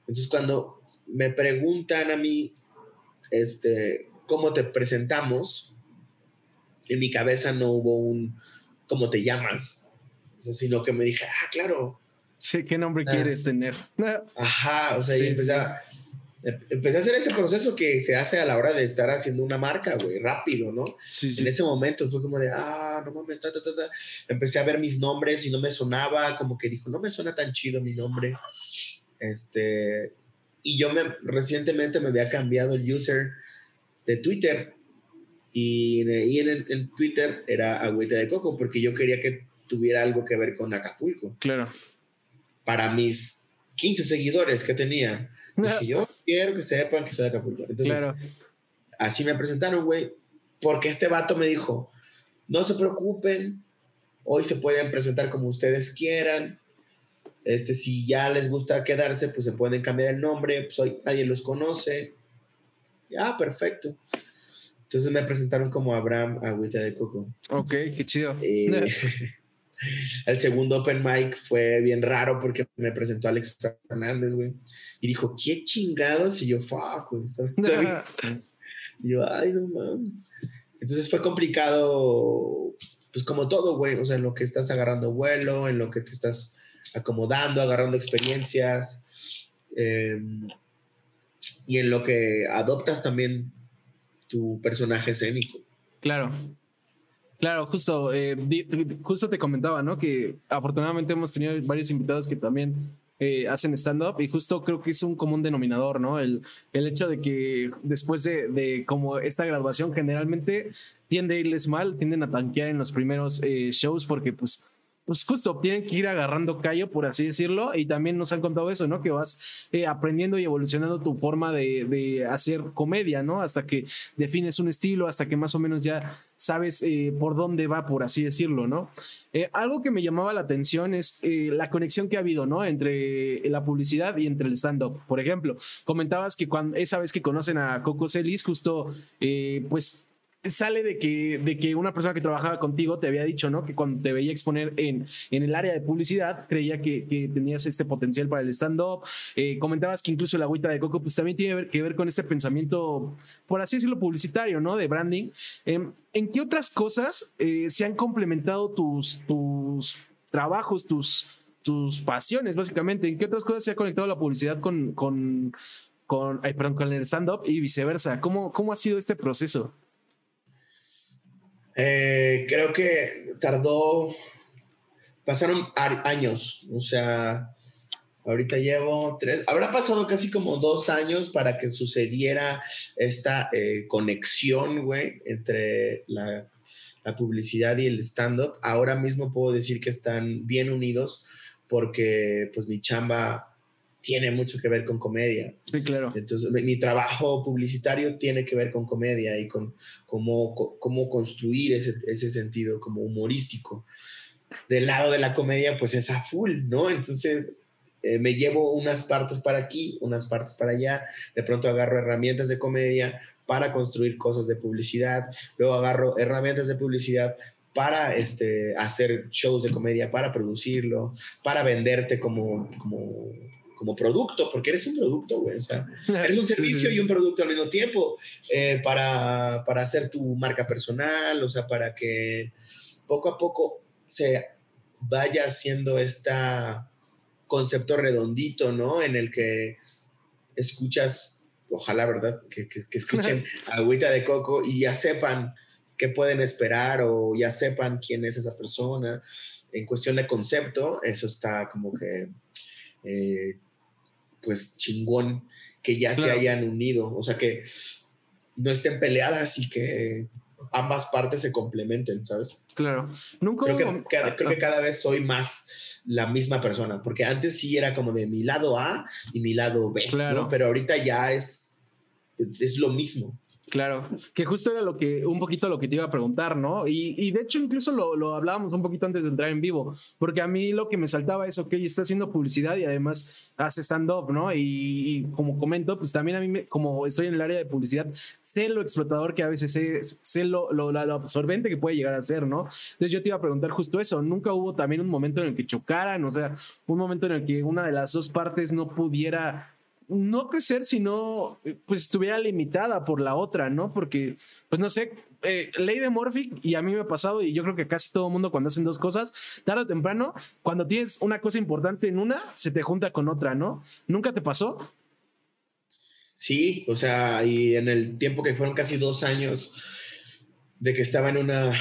Entonces cuando me preguntan a mí, este, ¿cómo te presentamos? En mi cabeza no hubo un, ¿cómo te llamas? O sea, sino que me dije, ah, claro, Sí, ¿qué nombre Ah. quieres tener? [LAUGHS] Ajá, o sea, Sí, y empecé, sí. a, em- empecé a hacer ese proceso que se hace a la hora de estar haciendo una marca, güey, rápido, ¿no? Sí. En ese momento fue como de, ah, no mames, ta, ta, ta, ta. Empecé a ver mis nombres y no me sonaba, como que dijo, no me suena tan chido mi nombre. Este, y yo me, recientemente me había cambiado el user de Twitter y, y en, en Twitter era agüita de coco porque yo quería que tuviera algo que ver con Acapulco. Claro. para mis 15 seguidores que tenía. [LAUGHS] Dije, yo quiero que sepan que soy de Acapulco. Entonces, así me presentaron, güey, porque este vato me dijo, no se preocupen, hoy se pueden presentar como ustedes quieran. Este, si ya les gusta quedarse, pues se pueden cambiar el nombre, pues hoy nadie los conoce. Ya, perfecto. Entonces me presentaron como Abraham Agüita de Coco. Ok, qué chido. Eh, [LAUGHS] [LAUGHS] el segundo open mic fue bien raro porque me presentó Alex Fernández, güey. Y dijo, ¿qué chingados? Y yo, fuck, güey. [LAUGHS] y yo, ay, no mames. Entonces fue complicado, pues como todo, güey. O sea, en lo que estás agarrando vuelo, en lo que te estás acomodando, agarrando experiencias. Em, y en lo que adoptas también tu personaje escénico. Claro. Claro, justo, eh, justo te comentaba, ¿no? Que afortunadamente hemos tenido varios invitados que también eh, hacen stand-up y justo creo que es un común denominador, ¿no? El, el hecho de que después de, de, como esta graduación generalmente tiende a irles mal, tienden a tanquear en los primeros eh, shows porque pues pues justo tienen que ir agarrando callo, por así decirlo, y también nos han contado eso, ¿no? Que vas eh, aprendiendo y evolucionando tu forma de, hacer comedia, ¿no? Hasta que defines un estilo, hasta que más o menos ya sabes eh, por dónde va, por así decirlo, ¿no? Eh, algo que me llamaba la atención es la conexión que ha habido, ¿no? Entre la publicidad y entre el stand-up. Por ejemplo, comentabas que cuando esa vez que conocen a Coco Celis, justo, pues sale de que, de que una persona que trabajaba contigo te había dicho, ¿no? Que cuando te veía exponer en, en el área de publicidad, creía que, que tenías este potencial para el stand-up. Eh, comentabas que incluso la agüita de coco, pues también tiene que ver con este pensamiento, por así decirlo, publicitario, ¿no? De branding. Em, ¿En qué otras cosas eh, se han complementado tus, tus trabajos, tus, tus pasiones, básicamente? ¿En qué otras cosas se ha conectado la publicidad con, con, con, perdón, con el stand-up y viceversa? ¿Cómo, ¿Cómo ha sido este proceso? Eh, creo que tardó, pasaron años, o sea, ahorita llevo tres, habrá pasado casi como dos años para que sucediera esta eh, conexión, güey, entre la, la publicidad y el stand-up. Ahora mismo puedo decir que están bien unidos porque pues mi chamba tiene mucho que ver con comedia. Sí, claro. Entonces, mi trabajo publicitario tiene que ver con comedia y con cómo, cómo construir ese, ese sentido como humorístico. Del lado de la comedia, pues es a full, ¿no? Entonces, eh, me llevo unas partes para aquí, unas partes para allá, de pronto agarro herramientas de comedia para construir cosas de publicidad, luego agarro herramientas de publicidad para este, hacer shows de comedia, para producirlo, para venderte como, como como producto, porque eres un producto, güey. O sea, [LAUGHS] eres un servicio y un producto al mismo tiempo eh, para, para hacer tu marca personal, o sea, para que poco a poco se vaya haciendo este concepto redondito, ¿no? En el que escuchas, ojalá, ¿verdad? Que, que, que escuchen [LAUGHS] agüita de coco y ya sepan qué pueden esperar o ya sepan quién es esa persona. En cuestión de concepto, eso está como que eh, pues chingón que ya se hayan unido, o sea que no estén peleadas y que ambas partes se complementen, ¿sabes? Claro. Nunca creo, que, cada, creo que cada vez soy más la misma persona, porque antes sí era como de mi lado A y mi lado B, claro. pero ahorita ya es, es lo mismo. Claro, que justo era lo que, un poquito lo que te iba a preguntar, ¿no? Y, de hecho incluso lo, lo, hablábamos un poquito antes de entrar en vivo, porque a mí lo que me saltaba es, ok, está haciendo publicidad y además hace stand-up, ¿no? Y, como comento, pues también a mí, me, como estoy en el área de publicidad, sé lo explotador que a veces es, sé lo, lo, lo, absorbente que puede llegar a ser, ¿no? Entonces yo te iba a preguntar justo eso, ¿nunca hubo también un momento en el que chocaran, o sea, un momento en el que una de las dos partes no pudiera no crecer, sino pues estuviera limitada por la otra, ¿no? Porque, pues no sé, eh, ley de Morphic, y a mí me ha pasado, y yo creo que casi todo mundo cuando hacen dos cosas, tarde o temprano, cuando tienes una cosa importante en una, se te junta con otra, ¿no? ¿Nunca te pasó? Sí, o sea, y en el tiempo que fueron casi dos años de que estaba en una,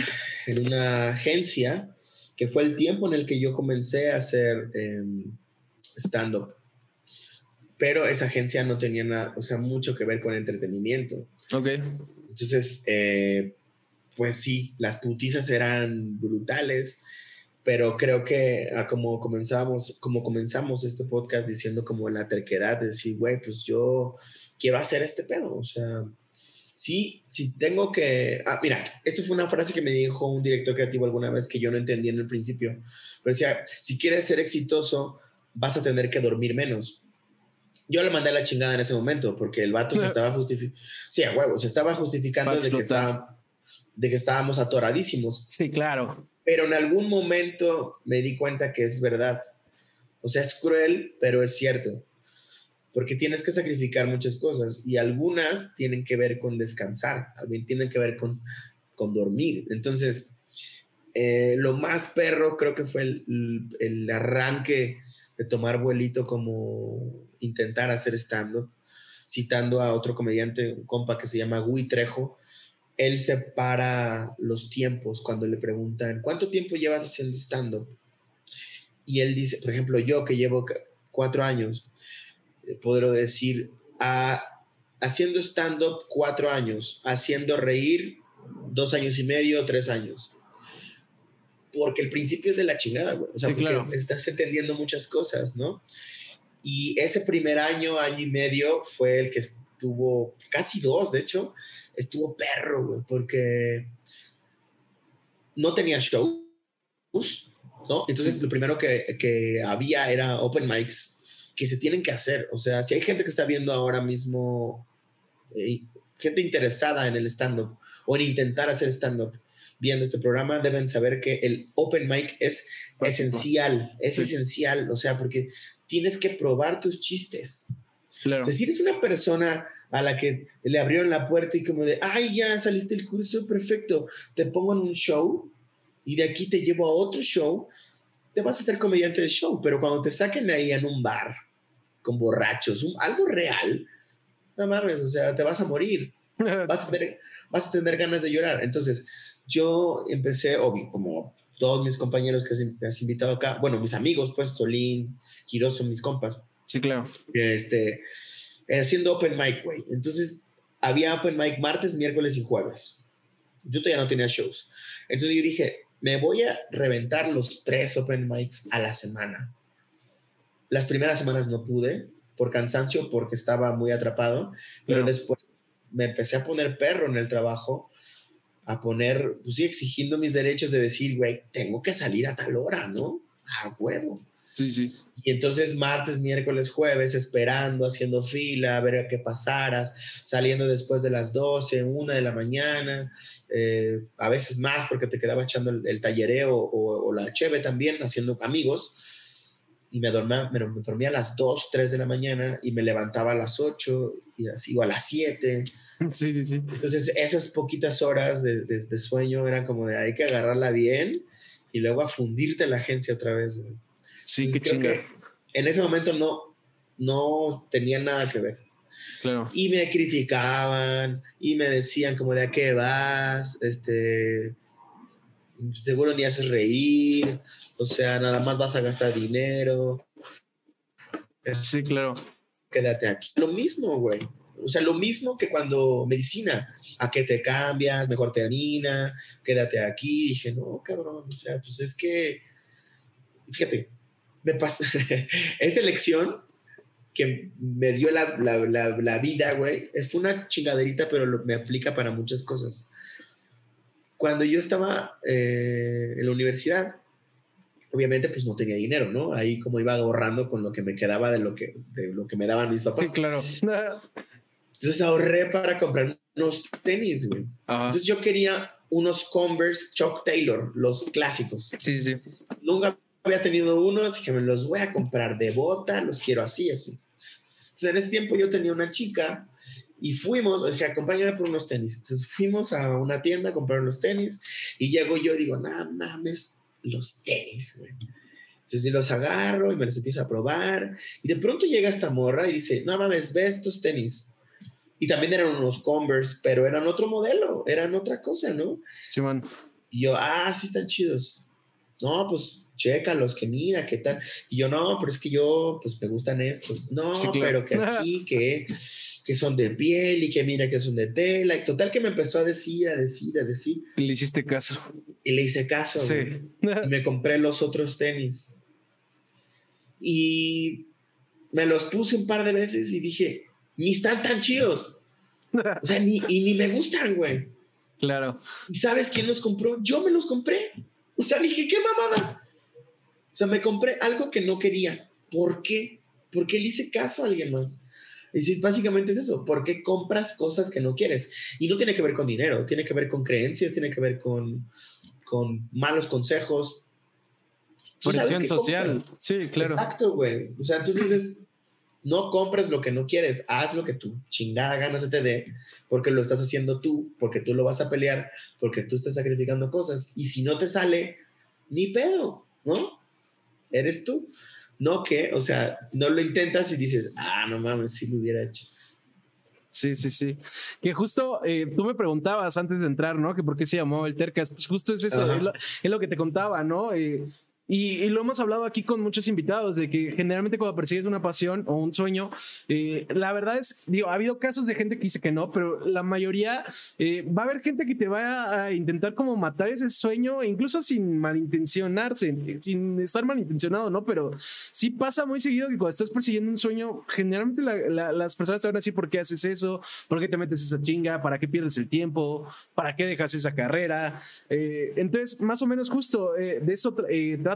en una agencia, que fue el tiempo en el que yo comencé a hacer em, stand-up pero esa agencia no tenía nada, o sea, mucho que ver con entretenimiento. Ok. Entonces, eh, pues sí, las putizas eran brutales pero creo que a como comenzamos, como comenzamos este podcast diciendo como la terquedad de decir, güey, pues yo quiero hacer este pedo, o sea, sí, sí tengo que, ah, mira, esto fue una frase que me dijo un director creativo alguna vez que yo no entendí en el principio, pero decía, si quieres ser exitoso, vas a tener que dormir menos. Yo le mandé la chingada en ese momento porque el vato se [LAUGHS] estaba justificando, sí, a huevo, se estaba justificando de que, estaba, de que estábamos atoradísimos. Sí, claro. Pero en algún momento me di cuenta que es verdad. O sea, es cruel, pero es cierto. Porque tienes que sacrificar muchas cosas y algunas tienen que ver con descansar, también tienen que ver con, con dormir. Entonces, eh, lo más perro creo que fue el, el, arranque de tomar vuelito como intentar hacer stand-up, citando a otro comediante, un compa que se llama Gui Trejo, él separa los tiempos cuando le preguntan, ¿cuánto tiempo llevas haciendo stand-up? Y él dice, por ejemplo, yo que llevo cuatro años, eh, podré decir, a, haciendo stand-up cuatro años, haciendo reír dos años y medio, tres años. Porque el principio es de la chingada, güey. O sea, porque estás entendiendo muchas cosas, ¿no? Y ese primer año, año y medio, fue el que estuvo, casi dos, de hecho, estuvo perro, güey, porque no tenía shows, ¿no? Entonces lo primero que, que, había era open mics que se tienen que hacer. O sea, si hay gente que está viendo ahora mismo, eh, gente interesada en el stand-up o en intentar hacer stand-up viendo este programa, deben saber que el open mic es esencial, es esencial, o sea, porque tienes que probar tus chistes. Claro. O sea, si eres una persona a la que le abrieron la puerta y como de, ay, ya saliste del curso, perfecto, te pongo en un show y de aquí te llevo a otro show, te vas a ser comediante de show, pero cuando te saquen ahí en un bar con borrachos, algo real, no mames, o sea, te vas a morir, [LAUGHS] vas a, tener, vas a tener ganas de llorar. Entonces, yo empecé, obvio, como todos mis compañeros que has, invitado acá, bueno, mis amigos, pues, Solín, Quiroz son mis compas. Sí, claro. Este, haciendo open mic, güey. Entonces, había open mic martes, miércoles y jueves. Yo todavía no tenía shows. Entonces yo dije, me voy a reventar los tres open mics a la semana. Las primeras semanas no pude por cansancio, porque estaba muy atrapado, pero después me empecé a poner perro en el trabajo, a poner, pues sí, exigiendo mis derechos de decir, güey, tengo que salir a tal hora, ¿no? A huevo. Sí, sí. Y entonces martes, miércoles, jueves, esperando, haciendo fila, a ver a qué pasaras, saliendo después de las 12, una de la mañana, eh, a veces más porque te quedaba echando el, tallereo o, la cheve también, haciendo amigos. Y me dormía, me, dormía a las 2, 3 de la mañana y me levantaba a las 8 y así, o a las 7. [LAUGHS] Sí, sí, sí. Entonces esas poquitas horas de, de, sueño eran como de hay que agarrarla bien y luego a fundirte en la agencia otra vez. Güey. Sí, qué chinga. En ese momento no, no tenía nada que ver. Claro. Y me criticaban y me decían como de a qué vas, este, seguro ni haces reír, o sea, nada más vas a gastar dinero. Sí, claro. Quédate aquí. Lo mismo, güey. O sea, lo mismo que cuando medicina, a qué te cambias, mejor termina, quédate aquí. dije, no, cabrón, o sea, pues es que, fíjate, me pasó, [LAUGHS] esta elección que me dio la, la, la, vida, güey, fue una chingaderita, pero me aplica para muchas cosas. Cuando yo estaba eh, en la universidad, obviamente pues no tenía dinero, ¿no? Ahí como iba ahorrando con lo que me quedaba de lo que, de lo que me daban mis papás. Sí, claro. Entonces ahorré para comprar unos tenis, güey. Entonces yo quería unos Converse Chuck Taylor, los clásicos. Sí, sí. Nunca había tenido unos que me los voy a comprar de bota, los quiero así, así. Entonces, en ese tiempo yo tenía una chica y fuimos, dije, acompáñame por unos tenis. Entonces fuimos a una tienda a comprar unos tenis y llego yo y digo, nada mames, los tenis, güey. Entonces los agarro y me los empiezo a probar y de pronto llega esta morra y dice, no mames, ve estos tenis. Y también eran unos Converse, pero eran otro modelo, eran otra cosa, ¿no? Sí, man. Y yo, ah, sí están chidos. No, pues los que mira, qué tal. Y yo, no, pero es que yo, pues me gustan estos. No, pero que [LAUGHS] aquí, que, que son de piel y que mira que son de tela. Y total que me empezó a decir, a decir, a decir. Le hiciste caso. Y le hice caso. Sí. güey. Y me compré los otros tenis. Y me los puse un par de veces y dije, ni están tan chidos. O sea, ni, y ni me gustan, güey. claro. ¿Y sabes quién los compró? Yo me los compré. O sea, dije, qué mamada. O sea, me compré algo que no quería. ¿Por qué? Porque le hice caso a alguien más. Y sí, básicamente es eso. ¿Por qué compras cosas que no quieres? Y no tiene que ver con dinero, tiene que ver con creencias, tiene que ver con, con malos consejos. Presión social. compras. Sí, claro. Exacto, güey. O sea, entonces es, no compres lo que no quieres, haz lo que tu chingada gana se te dé, porque lo estás haciendo tú, porque tú lo vas a pelear, porque tú estás sacrificando cosas. Y si no te sale, ni pedo, ¿no? Eres tú. No que, o sea, no lo intentas y dices, ah, no mames, si lo hubiera hecho. Sí, sí, sí. Que justo eh, tú me preguntabas antes de entrar, ¿no? Que por qué se llamó el Tercas. Pues justo es eso, Ajá. es lo, es lo que te contaba, ¿no? Eh, y, y lo hemos hablado aquí con muchos invitados, de que generalmente cuando persigues una pasión o un sueño, eh, la verdad es, digo, ha habido casos de gente que dice que no, pero la mayoría, eh, va a haber gente que te va a intentar como matar ese sueño, incluso sin malintencionarse, sin estar malintencionado, ¿no? Pero sí pasa muy seguido que cuando estás persiguiendo un sueño, generalmente la- la- las personas te van a decir por qué haces eso, por qué te metes esa chinga, para qué pierdes el tiempo, para qué dejas esa carrera. Eh, entonces, más o menos justo eh, de eso tra-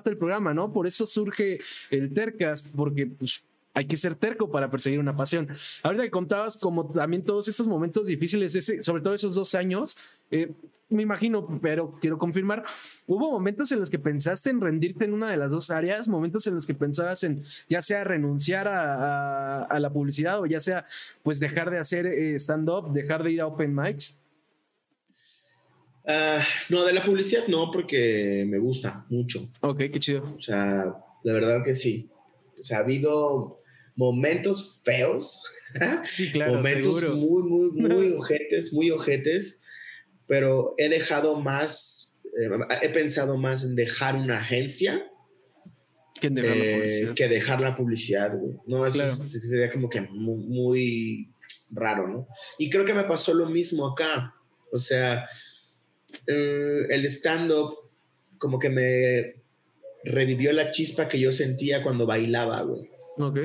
eh, trata el programa, ¿no? Por eso surge el Tercast, porque pues hay que ser terco para perseguir una pasión. Ahorita que contabas como también todos estos momentos difíciles, ese, sobre todo esos dos años, eh, me imagino, pero quiero confirmar, hubo momentos en los que pensaste en rendirte en una de las dos áreas, momentos en los que pensabas en ya sea renunciar a la publicidad o ya sea pues dejar de hacer eh, stand-up, dejar de ir a open mics. Ah, no, de la publicidad no, porque me gusta mucho. Ok, qué chido. O sea, de verdad que sí. O sea, ha habido momentos feos, [LAUGHS] Sí, claro, momentos seguro. muy, muy, [LAUGHS] muy ojetes, muy ojetes, pero he dejado más, eh, he pensado más en dejar una agencia ¿Quién deja la eh, que dejar la publicidad, güey. No, eso Claro. sería como que muy, muy raro, ¿no? Y creo que me pasó lo mismo acá. O sea, eh, el stand-up como que me revivió la chispa que yo sentía cuando bailaba, güey. Ok.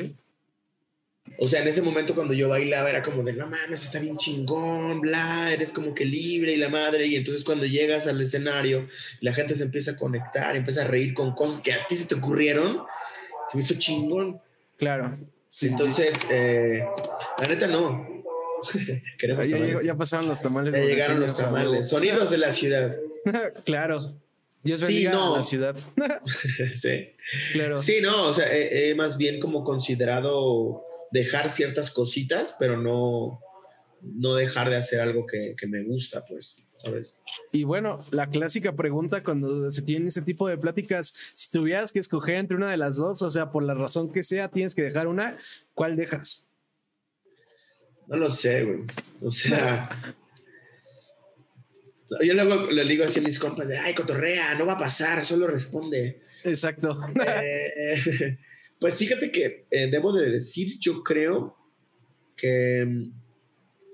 O sea, en ese momento cuando yo bailaba era como de, no mames, está bien chingón, bla, eres como que libre y la madre. Y entonces cuando llegas al escenario, la gente se empieza a conectar, empieza a reír con cosas que a ti se te ocurrieron, se me hizo chingón. Claro. Sí, Entonces, eh, la neta no. [LAUGHS] Queremos ya, tamales. llegó- ya pasaron los tamales. Ya llegaron los tamales. Sonidos de la ciudad. [LAUGHS] claro. Dios Sí, bendiga no. a la ciudad. [LAUGHS] sí. Claro. Sí, no, o sea, he, he más bien como considerado dejar ciertas cositas, pero no, no dejar de hacer algo que, que me gusta, pues, ¿sabes? Y bueno, la clásica pregunta cuando se tienen ese tipo de pláticas, si tuvieras que escoger entre una de las dos, o sea, por la razón que sea, tienes que dejar una, ¿cuál dejas? No lo sé, güey. O sea, yo luego le digo así a mis compas de, ay, cotorrea, no va a pasar, solo responde. Exacto. Eh, [LAUGHS] pues fíjate que eh, debo de decir, yo creo que mm,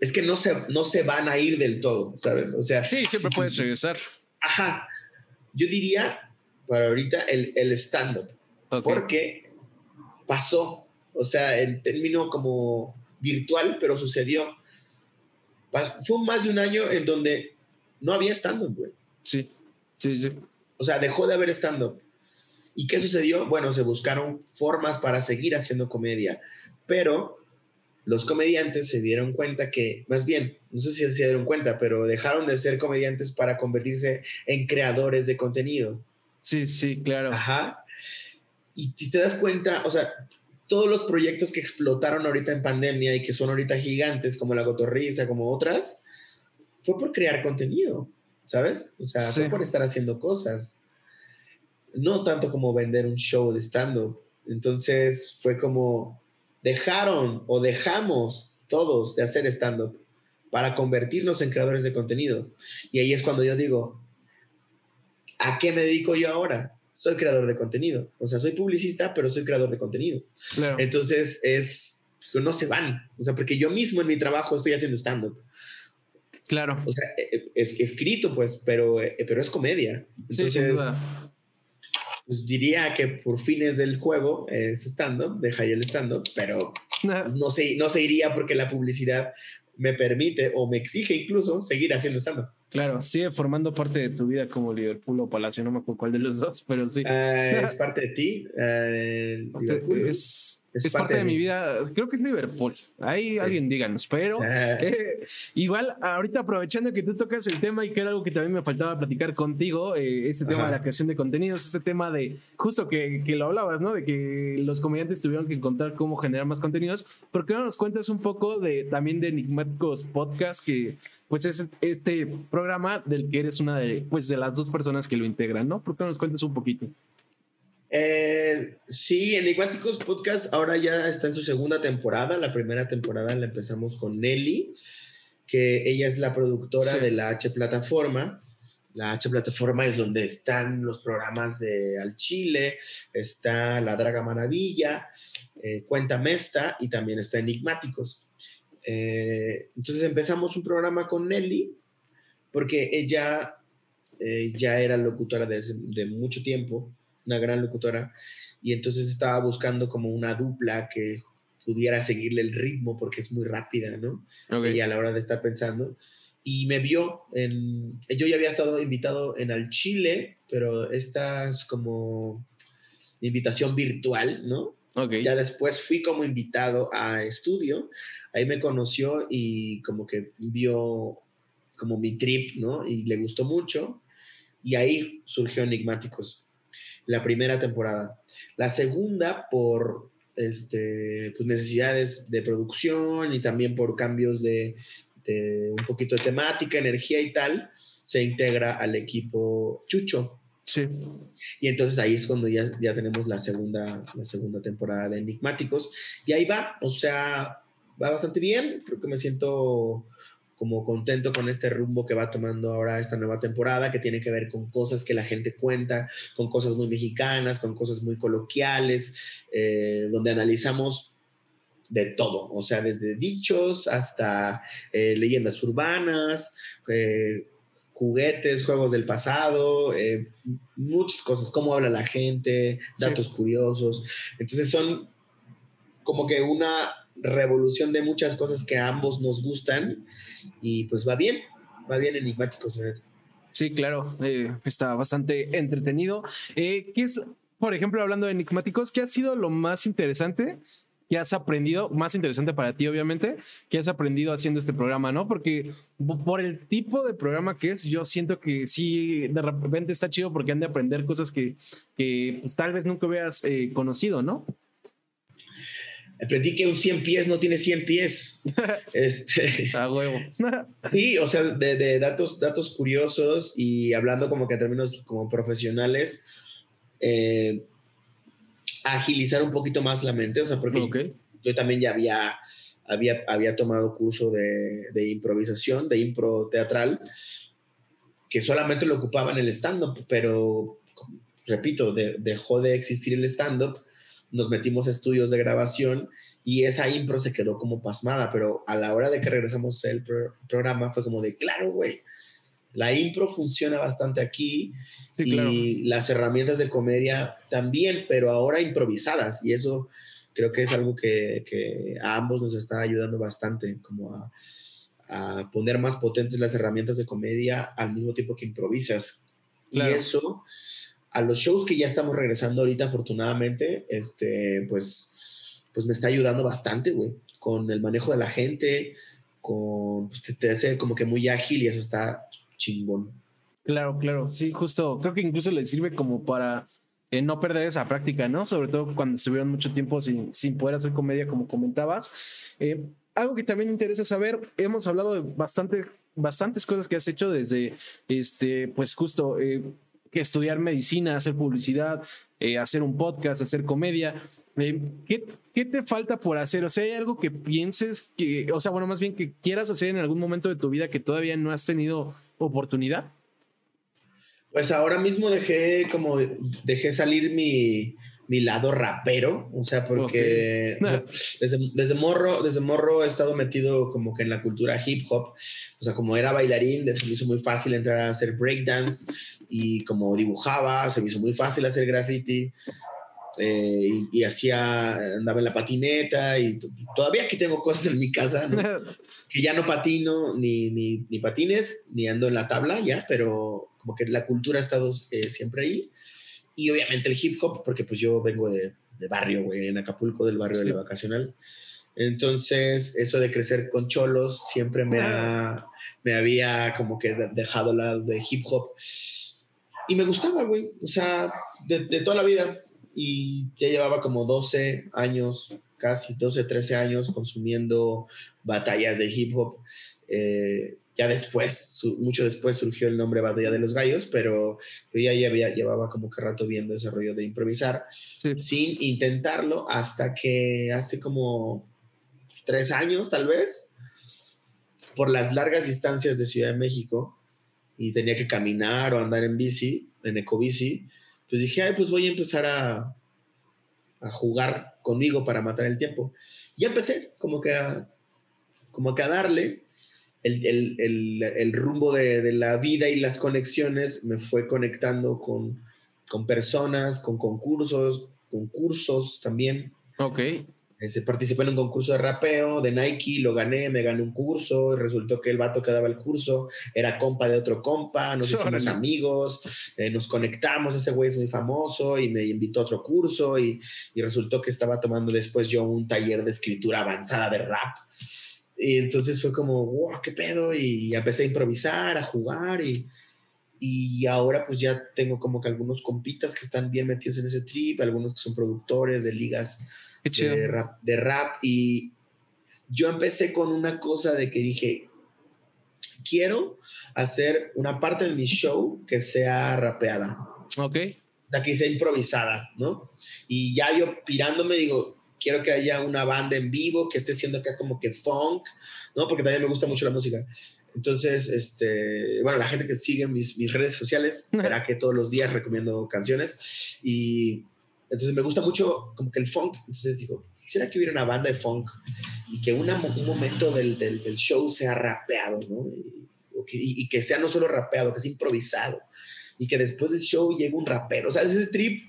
es que no se, no se van a ir del todo, ¿sabes? O sea, Sí, siempre si- puedes regresar. Ajá. Yo diría, para ahorita, el, el stand-up, Ok. porque pasó, o sea, en término como virtual, pero sucedió. Fue más de un año en donde no había stand-up, güey. Sí, sí, sí. O sea, dejó de haber stand-up. ¿Y qué sucedió? Bueno, se buscaron formas para seguir haciendo comedia, pero los comediantes se dieron cuenta que, más bien, no sé si se dieron cuenta, pero dejaron de ser comediantes para convertirse en creadores de contenido. Sí, sí, claro. Ajá. Y si te das cuenta, o sea, todos los proyectos que explotaron ahorita en pandemia y que son ahorita gigantes, como La Cotorriza, como otras, fue por crear contenido, ¿sabes? O sea, Sí. fue por estar haciendo cosas. No tanto como vender un show de stand-up. Entonces fue como, dejaron o dejamos todos de hacer stand-up para convertirnos en creadores de contenido. Y ahí es cuando yo digo, ¿a qué me dedico yo ahora? Soy creador de contenido. O sea, soy publicista, pero soy creador de contenido. claro. Entonces es, no se van. O sea, porque yo mismo en mi trabajo estoy haciendo stand-up. Claro. O sea, eh, es escrito, pues, pero, eh, pero es comedia. sí, sin duda. Pues diría que por fines del juego es stand-up, dejaría el stand-up, pero no se, no se iría porque la publicidad me permite o me exige incluso seguir haciendo stand-up. Claro, sigue formando parte de tu vida como Liverpool o Palacio, no me acuerdo cuál de los dos, pero sí. Ah, es [LAUGHS] parte de ti. Uh, es, es, parte, de, mi vida. Creo que es Liverpool. Ahí alguien díganos. Pero [LAUGHS] eh, igual, ahorita aprovechando que tú tocas el tema y que era algo que también me faltaba platicar contigo, eh, este tema de la creación de contenidos, este tema de justo que, que, lo hablabas, ¿no? De que los comediantes tuvieron que encontrar cómo generar más contenidos. ¿Por qué no nos cuentas un poco de también de Enigmáticos Podcast, que pues es este programa del que eres una de, pues, de las dos personas que lo integran, ¿no? ¿Por qué no nos cuentas un poquito? Eh, sí, Enigmáticos Podcast ahora ya está en su segunda temporada. La primera temporada la empezamos con Nelly, que ella es la productora de la H Plataforma. La H Plataforma es donde están los programas de Al Chile, está La Draga Maravilla, eh, Cuenta Mesta y también está Enigmáticos. Eh, entonces empezamos un programa con Nelly, porque ella eh, ya era locutora desde de mucho tiempo una gran locutora, y entonces estaba buscando como una dupla que pudiera seguirle el ritmo porque es muy rápida, ¿no? Y a la hora de estar pensando. Y me vio en... Yo ya había estado invitado en Al Chile, pero esta es como invitación virtual, ¿no? Ya después fui como invitado a estudio, ahí me conoció y como que vio como mi trip, ¿no? Y le gustó mucho. Y ahí surgió Enigmáticos la primera temporada. La segunda por este, pues necesidades de producción y también por cambios de, un poquito de temática, energía y tal, se integra al equipo Chucho. Sí. Y entonces ahí es cuando ya, ya tenemos la segunda, la segunda temporada de Enigmáticos. Y ahí va, o sea, va bastante bien. Creo que me siento como contento con este rumbo que va tomando ahora esta nueva temporada, que tiene que ver con cosas que la gente cuenta, con cosas muy mexicanas, con cosas muy coloquiales, eh, donde analizamos de todo, o sea, desde dichos hasta eh, leyendas urbanas, eh, juguetes, juegos del pasado, muchas cosas, cómo habla la gente, datos curiosos. Entonces son como que una revolución de muchas cosas que a ambos nos gustan y pues va bien, va bien enigmáticos. Sí, claro, eh, está bastante entretenido. Eh, ¿Qué es, por ejemplo, hablando de enigmáticos, qué ha sido lo más interesante que has aprendido, más interesante para ti, obviamente, que has aprendido haciendo este programa, ¿no? Porque por el tipo de programa que es, yo siento que sí, de repente está chido porque han de aprender cosas que, que pues, tal vez nunca hubieras eh, conocido, ¿no? Aprendí que un 100 pies no tiene 100 pies. [LAUGHS] este, A huevo. [LAUGHS] sí, o sea, de, datos, datos curiosos y hablando como que en términos como profesionales, eh, agilizar un poquito más la mente, o sea, porque yo también ya había, había, había tomado curso de, de improvisación, de impro teatral, que solamente lo ocupaba en el stand-up, pero, repito, dejó de existir el stand-up nos metimos a estudios de grabación y esa impro se quedó como pasmada, pero a la hora de que regresamos el programa fue como de, claro, güey, la impro funciona bastante aquí y las herramientas de comedia también, pero ahora improvisadas y eso creo que es algo que, a ambos nos está ayudando bastante, como a, a, poner más potentes las herramientas de comedia al mismo tiempo que improvisas. Y eso a los shows que ya estamos regresando ahorita, afortunadamente, este, pues, pues me está ayudando bastante, güey, con el manejo de la gente, con, pues te, hace como que muy ágil y eso está chingón. Claro, claro, sí, justo, creo que incluso le sirve como para eh, no perder esa práctica, ¿no? Sobre todo cuando estuvieron mucho tiempo sin, sin poder hacer comedia, como comentabas. Eh, algo que también me interesa saber, hemos hablado de bastante, bastantes cosas que has hecho desde, este, pues justo... Eh, estudiar medicina, hacer publicidad, eh, hacer un podcast, hacer comedia. Eh, ¿qué, ¿qué, te falta por hacer? O sea, ¿hay algo que pienses que, o sea, bueno, más bien que quieras hacer en algún momento de tu vida que todavía no has tenido oportunidad? Pues ahora mismo dejé como, dejé salir mi, mi lado rapero, o sea, porque desde, desde, morro, desde morro he estado metido como que en la cultura hip hop, o sea, como era bailarín, se me hizo muy fácil entrar a hacer breakdance y como dibujaba, se me hizo muy fácil hacer graffiti. Eh, y, hacía, andaba en la patineta y todavía aquí tengo cosas en mi casa, [LAUGHS] que ya no patino ni, ni, ni, patines, ni ando en la tabla ya, pero como que la cultura ha estado eh, siempre ahí. Y obviamente el hip hop, porque pues yo vengo de, de barrio, güey, en Acapulco, del barrio de la vacacional. Entonces, eso de crecer con cholos siempre me, ha, me había como que dejado la de hip hop. Y me gustaba, güey. O sea, de, de, toda la vida. Y ya llevaba como 12 años, casi 12, 13 años consumiendo batallas de hip hop. Eh, ya después, mucho después surgió el nombre Batalla de los Gallos, pero yo ya había, llevaba como que rato viendo ese rollo de improvisar sin intentarlo hasta que hace como tres años tal vez, por las largas distancias de Ciudad de México y tenía que caminar o andar en bici, en ecobici, pues dije, ay, pues voy a empezar a, a jugar conmigo para matar el tiempo. Y empecé como que a, como que a darle el, rumbo de, la vida y las conexiones me fue conectando con, con personas, con concursos, concursos también. Ok. Ese, participé en un concurso de rapeo de Nike, lo gané, me gané un curso, y resultó que el vato que daba el curso era compa de otro compa, nos hicimos amigos, eh, nos conectamos, ese güey es muy famoso y me invitó a otro curso y, y resultó que estaba tomando después yo un taller de escritura avanzada de rap y entonces fue como, wow, qué pedo. Y empecé a improvisar, a jugar. Y, y ahora pues ya tengo como que algunos compitas que están bien metidos en ese trip, algunos que son productores de ligas de rap, de rap. Y yo empecé con una cosa de que dije, quiero hacer una parte de mi show que sea rapeada. Ok. O sea, que sea improvisada, ¿no? Y ya yo pirándome digo, quiero que haya una banda en vivo que esté siendo acá como que funk, ¿no? Porque también me gusta mucho la música. Entonces, este, bueno, la gente que sigue mis, mis redes sociales [LAUGHS] verá que todos los días recomiendo canciones y entonces me gusta mucho como que el funk. Entonces digo, quisiera que hubiera una banda de funk y que una, un momento del, del, del, show sea rapeado, ¿no? Y, y, que sea no solo rapeado, que sea improvisado y que después del show llegue un rapero. O sea, ese trip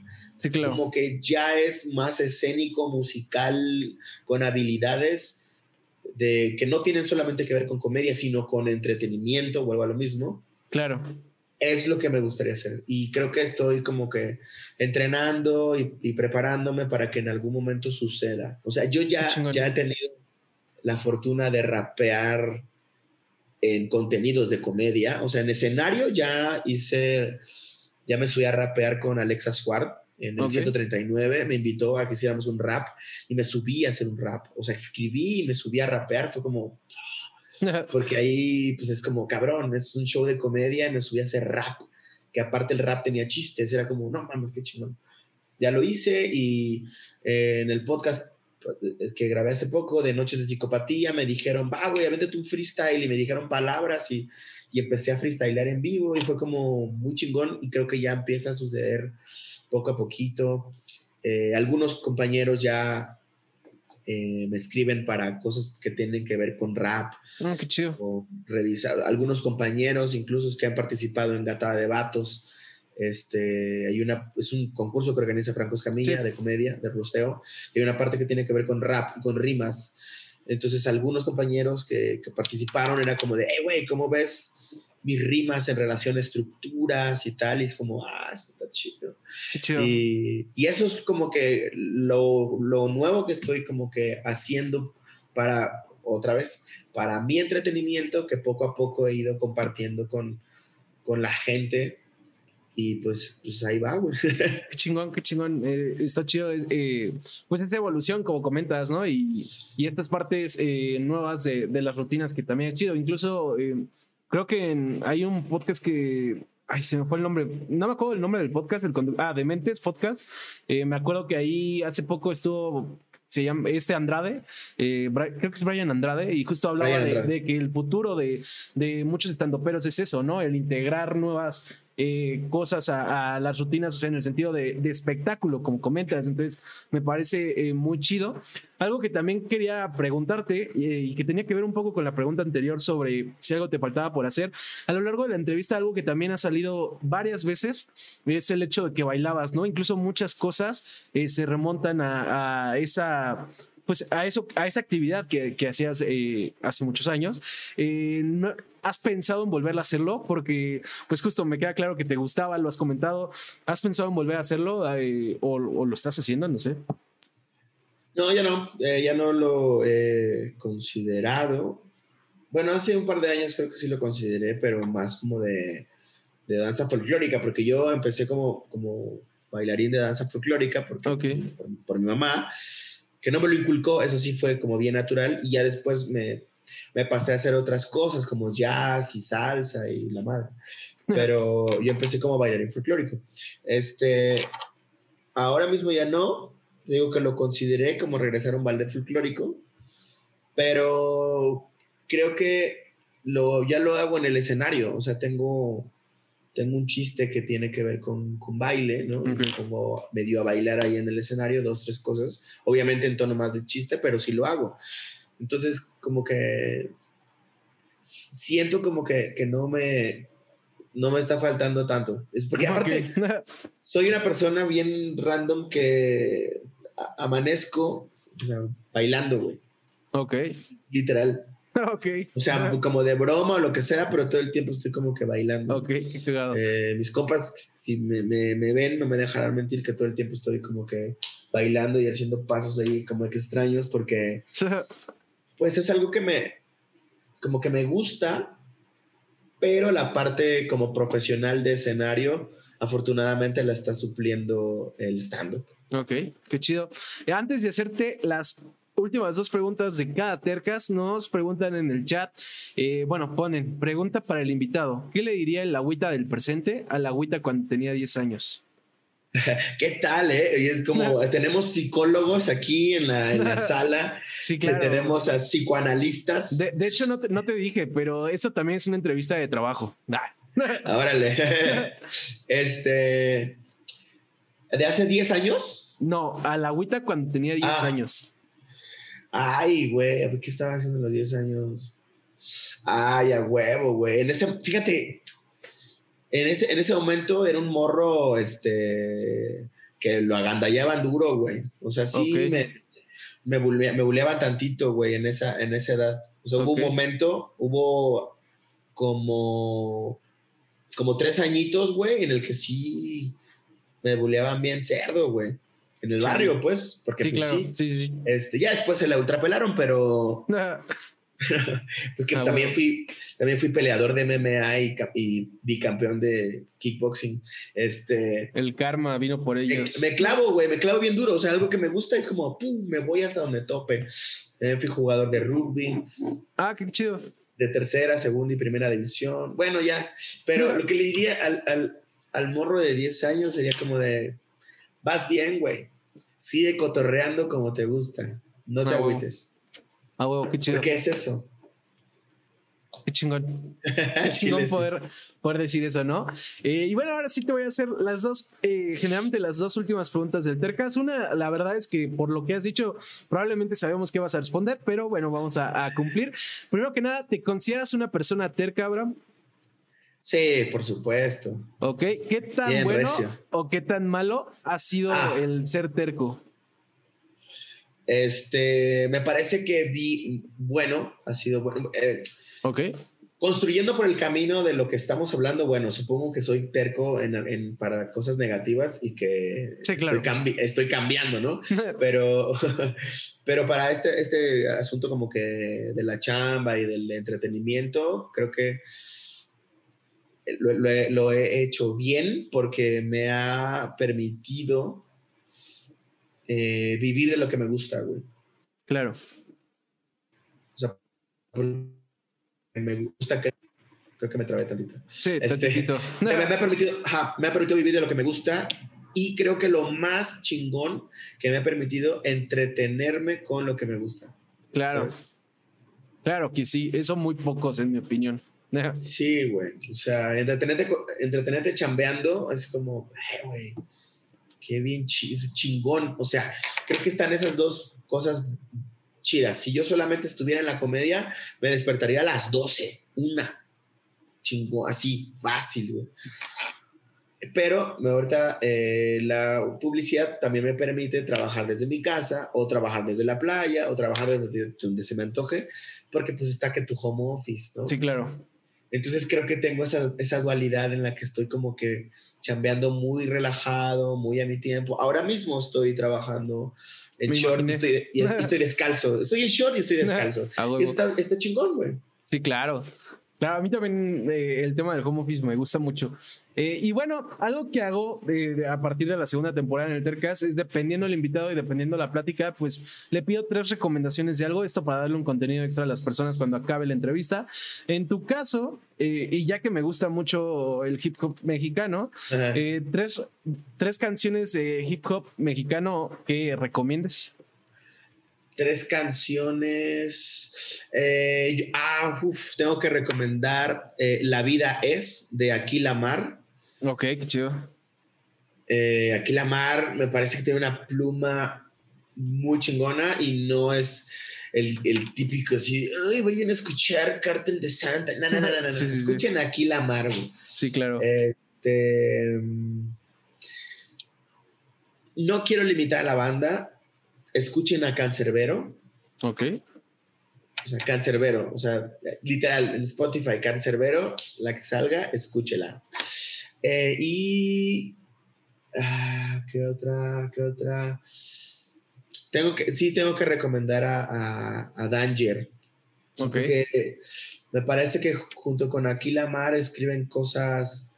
como que ya es más escénico, musical, con habilidades de que no tienen solamente que ver con comedia, sino con entretenimiento, vuelvo a lo mismo. Claro. Es lo que me gustaría hacer. Y creo que estoy como que entrenando y, preparándome para que en algún momento suceda. O sea, yo ya, ya he tenido la fortuna de rapear en contenidos de comedia. O sea, en escenario ya hice, ya me subí a rapear con Alexa Swart en el 139, me invitó a que hiciéramos un rap y me subí a hacer un rap. O sea, escribí y me subí a rapear, fue como... Porque ahí, pues es como, cabrón, es un show de comedia y me subí a hacer rap, que aparte el rap tenía chistes, era como, no mames, qué chingón. Ya lo hice y eh, en el podcast eh, que grabé hace poco de Noches de Psicopatía me dijeron, va, güey, véndete un freestyle y me dijeron palabras y, y empecé a freestylear en vivo y fue como muy chingón y creo que ya empieza a suceder poco a poquito. Eh, algunos compañeros ya eh, me escriben para cosas que tienen que ver con rap. Oh, qué chido. O revisar. Algunos compañeros, incluso que han participado en Gata de Vatos. Este, hay una, es un concurso que organiza Franco Escamilla de comedia, de rosteo. Hay una parte que tiene que ver con rap, con rimas. Entonces, algunos compañeros que, que participaron era como de, hey, güey, ¿cómo ves mis rimas en relación a estructuras y tal, y es como, ah, eso está chido. Y, y, eso es como que lo, lo, nuevo que estoy como que haciendo para, otra vez, para mi entretenimiento, que poco a poco he ido compartiendo con, con la gente. Y pues, pues ahí va, güey. [LAUGHS] Qué chingón, qué chingón. Eh, está chido. Eh, pues esa evolución, como comentas, ¿no? Y, y estas partes eh, nuevas de, de, las rutinas que también es chido. Incluso Creo que hay un podcast que. Ay, se me fue el nombre. No me acuerdo el nombre del podcast. El ah, Dementes Podcast. Eh, me acuerdo que ahí hace poco estuvo se llama este Andrade, eh, creo que es Brian Andrade, y justo hablaba de, que el futuro de, de muchos estandoperos es eso, ¿no? El integrar nuevas eh, cosas a, las rutinas, o sea, en el sentido de, espectáculo, como comentas. Entonces, me parece eh, muy chido. Algo que también quería preguntarte eh, y que tenía que ver un poco con la pregunta anterior sobre si algo te faltaba por hacer. A lo largo de la entrevista, algo que también ha salido varias veces es el hecho de que bailabas, ¿no? Incluso muchas cosas se remontan a esa pues a eso, a esa actividad que, hacías eh, hace muchos años, eh, ¿has pensado en volver a hacerlo? Porque, pues justo me queda claro que te gustaba, lo has comentado. ¿Has pensado en volver a hacerlo eh, o, lo estás haciendo? No sé. No, ya no, ya no lo he considerado. Bueno, hace un par de años creo que sí lo consideré, pero más como de, danza folclórica, porque yo empecé como, como bailarín de danza folclórica porque, por mi mamá que no me lo inculcó, eso sí fue como bien natural y ya después me, me pasé a hacer otras cosas como jazz y salsa y la madre. [LAUGHS] Pero yo empecé como bailarín folclórico. Este, ahora mismo ya no, digo que lo consideré como regresar a un ballet folclórico, pero creo que lo, ya lo hago en el escenario, o sea, tengo tengo un chiste que tiene que ver con, con baile, ¿no? Como me dio a bailar ahí en el escenario, dos, tres cosas, obviamente en tono más de chiste, pero sí lo hago. Entonces, como que siento como que, que no me no me está faltando tanto. Es porque aparte [LAUGHS] soy una persona bien random que amanezco o sea, bailando, güey. Ok. Literal. [LAUGHS] Ok. O sea, como de broma o lo que sea, pero todo el tiempo estoy como que bailando. Ok, cagado. Eh, mis compas, si me, me, ven, no me dejarán mentir que todo el tiempo estoy como que bailando y haciendo pasos ahí como que extraños porque [LAUGHS] pues es algo que me, como que me gusta, pero la parte como profesional de escenario, afortunadamente la está supliendo el stand-up. Ok, qué chido. Antes de hacerte las últimas dos preguntas de cada tercas. Nos preguntan en el chat. Eh, bueno, ponen pregunta para el invitado. ¿Qué le diría el agüita del presente al agüita cuando tenía 10 años? [LAUGHS] ¿Qué tal, eh? Y es como, tenemos psicólogos aquí en la, [LAUGHS] sala. Sí, claro. tenemos a psicoanalistas. De, hecho, no te, no te, dije, pero esto también es una entrevista de trabajo. [LAUGHS] Órale. este. ¿De hace 10 años? No, al agüita cuando tenía 10 ah. años. Ay, güey, ¿qué estaba haciendo en los 10 años? Ay, a huevo, güey. En ese, fíjate, en ese, en ese momento era un morro, este, que lo agandallaban duro, güey. O sea, sí me, me, buleaban tantito, güey, en esa, en esa edad. O sea, hubo un momento, hubo como, como tres añitos, güey, en el que sí me buleaban bien cerdo, güey en el barrio, pues, porque sí, pues, claro. sí. Sí, Este, ya después se la ultrapelaron, pero [LAUGHS] pues que ah, también fui también fui peleador de MMA y, y bicampeón de kickboxing. Este, el karma vino por ellos. Me, clavo, güey, me clavo bien duro, o sea, algo que me gusta es como pum, me voy hasta donde tope. fui jugador de rugby. Ah, qué chido. De tercera, segunda y primera división. Bueno, ya, pero lo que le diría al, al, al morro de 10 años sería como de vas bien, güey. Sigue cotorreando como te gusta. No te ah, agüites. Ah, huevo, qué chido. ¿Qué es eso? Qué chingón. [LAUGHS] Qué chingón poder, poder, decir eso, ¿no? Eh, y bueno, ahora sí te voy a hacer las dos, eh, generalmente las dos últimas preguntas del Tercas. Una, la verdad es que por lo que has dicho, probablemente sabemos qué vas a responder, pero bueno, vamos a, a cumplir. Primero que nada, ¿te consideras una persona terca, Abraham? Sí, por supuesto. Ok, ¿qué tan bueno o qué tan malo ha sido ah. el ser terco? Este, me parece que vi, bueno, ha sido bueno. Eh, ok. Construyendo por el camino de lo que estamos hablando, bueno, supongo que soy terco en, para cosas negativas y que estoy, cambiando, ¿no? [LAUGHS] pero, [LAUGHS] pero para este, este asunto como que de la chamba y del entretenimiento, creo que lo, he hecho bien porque me ha permitido eh, vivir de lo que me gusta, güey. Claro. O sea, me gusta que creo que me trabé tantito. Sí, este, [LAUGHS] me, ha permitido, me ha permitido vivir de lo que me gusta y creo que lo más chingón que me ha permitido entretenerme con lo que me gusta. Claro. Claro que sí, eso muy pocos en mi opinión. Sí, güey. O sea, entretenerte, entretenerte chambeando es como, eh, güey, qué bien chingón. O sea, creo que están esas dos cosas chidas. Si yo solamente estuviera en la comedia, me despertaría a las 12, una. Chingón, así, fácil, güey. Pero ahorita eh, la publicidad también me permite trabajar desde mi casa o trabajar desde la playa o trabajar desde donde se me antoje, porque pues está que tu home office, ¿no? Sí, claro. Entonces creo que tengo esa, esa dualidad en la que estoy como que chambeando muy relajado, muy a mi tiempo. Ahora mismo estoy trabajando en short y estoy, y estoy, descalzo. Estoy en short y estoy [LAUGHS] descalzo. y está, está chingón, güey. Sí, claro. Claro, a mí también eh, el tema del home office me gusta mucho. Eh, y bueno, algo que hago eh, a partir de la segunda temporada en el Tercas es dependiendo del invitado y dependiendo la plática, pues le pido tres recomendaciones de algo, esto para darle un contenido extra a las personas cuando acabe la entrevista. En tu caso, y ya que me gusta mucho el hip hop mexicano, tres, tres canciones de hip hop mexicano que recomiendes tres canciones. Eh, ah, tengo que recomendar eh, La vida es de Aquila Mar. Ok, qué chido. Eh, Aquila Mar me parece que tiene una pluma muy chingona y no es el, típico así, ay, voy a escuchar Cártel de Santa. No, no, no, no, no. Escuchen Aquila Mar. Sí, claro. Este, mm, no quiero limitar a la banda, escuchen a Cancerbero. Ok. O sea, Cancerbero, o sea, literal, en Spotify, Cancerbero, la que salga, escúchela. Eh, y. Ah, ¿Qué otra? ¿Qué otra? Tengo que, sí, tengo que recomendar a, a, Danger. Ok. Porque me parece que junto con Aquila Mar escriben cosas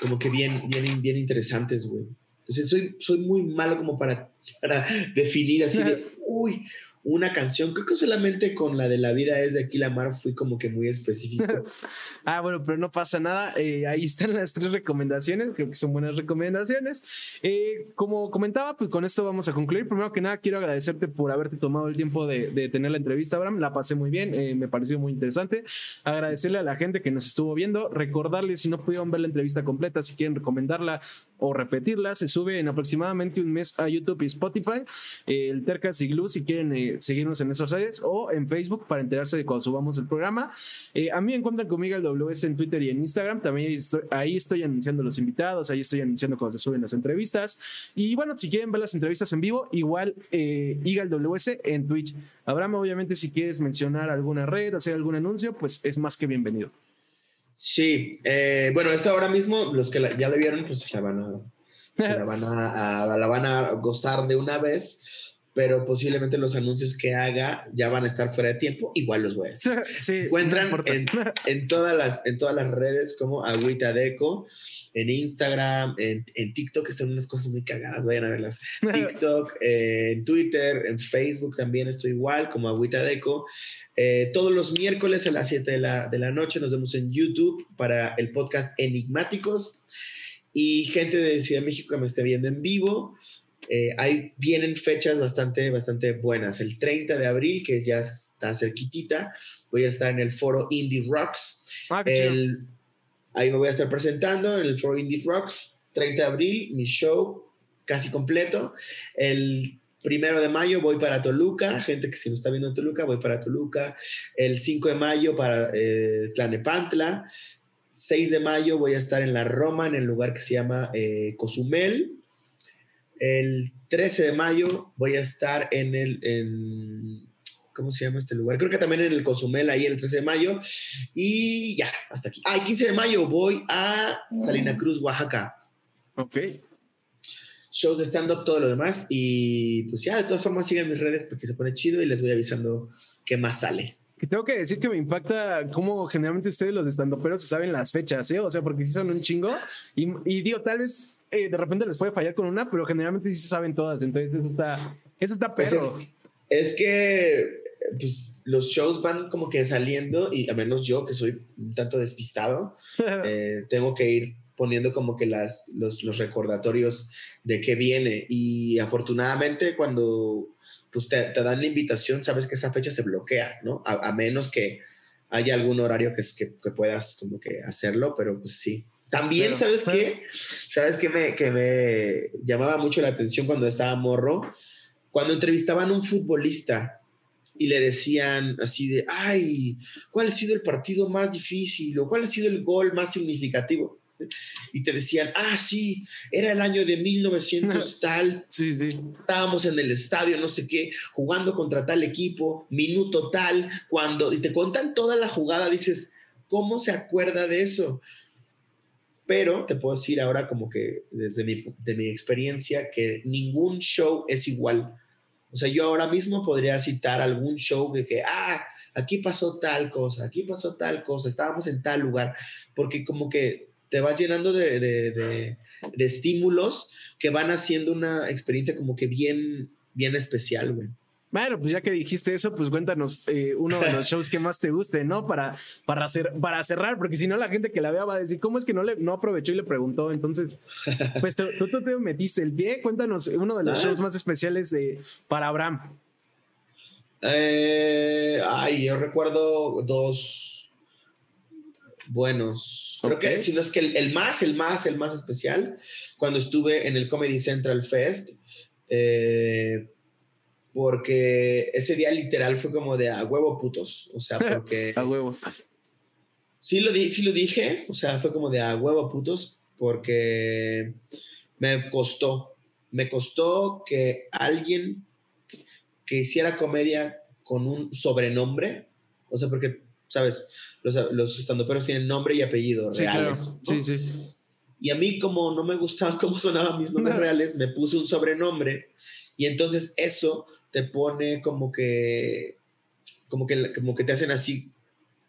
como que bien, bien, bien interesantes, güey. Entonces, soy, soy muy malo como para, para definir así de, uy, una canción. Creo que solamente con la de La vida es de aquí la mar fui como que muy específico. [LAUGHS] ah, bueno, pero no pasa nada. Eh, ahí están las tres recomendaciones. Creo que son buenas recomendaciones. Eh, como comentaba, pues con esto vamos a concluir. Primero que nada, quiero agradecerte por haberte tomado el tiempo de, tener la entrevista, Abraham. La pasé muy bien. Eh, me pareció muy interesante. Agradecerle a la gente que nos estuvo viendo. Recordarles, si no pudieron ver la entrevista completa, si quieren recomendarla o repetirla, se sube en aproximadamente un mes a YouTube y Spotify. el Tercas y Glue, si quieren seguirnos en esas redes o en Facebook para enterarse de cuando subamos el programa. Eh, a mí encuentran conmigo el WS en Twitter y en Instagram. También estoy, ahí estoy anunciando los invitados, ahí estoy anunciando cuando se suben las entrevistas. Y bueno, si quieren ver las entrevistas en vivo, igual eh, WS en Twitch. Abraham, obviamente, si quieres mencionar alguna red, hacer algún anuncio, pues es más que bienvenido. Sí, eh, bueno, esto ahora mismo, los que ya lo vieron, pues la van la van a, la van a gozar de una vez pero posiblemente los anuncios que haga ya van a estar fuera de tiempo, igual los voy a [LAUGHS] Sí, Encuentran [LAUGHS] en, todas las, en todas las redes como Agüita Deco, en Instagram, en, en, TikTok están unas cosas muy cagadas, vayan a verlas. [LAUGHS] TikTok, eh, en Twitter, en Facebook también estoy igual como Agüita Deco. Eh, todos los miércoles a las 7 de la, de la noche nos vemos en YouTube para el podcast Enigmáticos. Y gente de Ciudad de México que me esté viendo en vivo, eh, ahí vienen fechas bastante, bastante buenas. El 30 de abril, que ya está cerquitita, voy a estar en el foro Indie Rocks. Ah, ahí me voy a estar presentando en el foro Indie Rocks. 30 de abril, mi show casi completo. El primero de mayo voy para Toluca, gente que si no está viendo Toluca, voy para Toluca. El 5 de mayo para eh, Tlanepantla. 6 de mayo voy a estar en la Roma, en el lugar que se llama eh, Cozumel. El 13 de mayo voy a estar en el, ¿cómo se llama este lugar? Creo que también en el Cozumel, ahí el 13 de mayo. Y ya, hasta aquí. Ah, el 15 de mayo voy a Salina Cruz, Oaxaca. Ok. Shows de stand-up, todo lo demás. Y pues ya, de todas formas, sigan mis redes porque se pone chido y les voy avisando qué más sale. Que tengo que decir que me impacta cómo generalmente ustedes los estandoperos se saben las fechas, ¿eh? O sea, porque sí son un chingo. Y, y digo, tal vez eh, de repente les puede fallar con una, pero generalmente sí se saben todas. Entonces, eso está, eso está pues perro. es, que pues, los shows van como que saliendo, y al menos yo, que soy un tanto despistado, [LAUGHS] eh, tengo que ir poniendo como que las, los, los, recordatorios de qué viene. Y afortunadamente, cuando pues, te, te, dan la invitación, sabes que esa fecha se bloquea, ¿no? A, a menos que haya algún horario que, que, puedas como que hacerlo, pero pues sí. También, ¿sabes qué? ¿Sabes qué me, que me llamaba mucho la atención cuando estaba morro? Cuando entrevistaban a un futbolista y le decían así de, ay, ¿cuál ha sido el partido más difícil o cuál ha sido el gol más significativo? Y te decían, ah, sí, era el año de 1900 [LAUGHS] tal. Sí, sí. Estábamos en el estadio, no sé qué, jugando contra tal equipo, minuto tal, cuando, y te cuentan toda la jugada, dices, ¿cómo se acuerda de eso? Pero te puedo decir ahora como que desde mi, de mi experiencia que ningún show es igual. O sea, yo ahora mismo podría citar algún show de que, ah, aquí pasó tal cosa, aquí pasó tal cosa, estábamos en tal lugar, porque como que te vas llenando de, de, de, estímulos que van haciendo una experiencia como que bien, bien especial, güey. Bueno, pues ya que dijiste eso, pues cuéntanos eh, uno de los [LAUGHS] shows que más te guste, ¿no? Para, para, hacer, para cerrar, porque si no la gente que la vea va a decir, ¿cómo es que no, le, no aprovechó y le preguntó? Entonces, pues tú, tú te metiste el pie, cuéntanos uno de los ah. shows más especiales de, para Abraham. Eh, ay, yo recuerdo dos buenos. Creo que si no es que el, más, el más, el más especial, cuando estuve en el Comedy Central Fest, eh, porque ese día literal fue como de a huevo putos, o sea, [LAUGHS] porque... a huevo. Sí lo, sí lo dije, o sea, fue como de a huevo putos, porque me costó, me costó que alguien que hiciera comedia con un sobrenombre, o sea, porque, ¿sabes? los, los estandoperos tienen nombre y apellido reales. Sí, sí. Y a mí, como no me gustaba [LAUGHS] cómo sonaban mis nombres reales, me puse un sobrenombre. Y entonces eso te pone como que, como que, como que te hacen así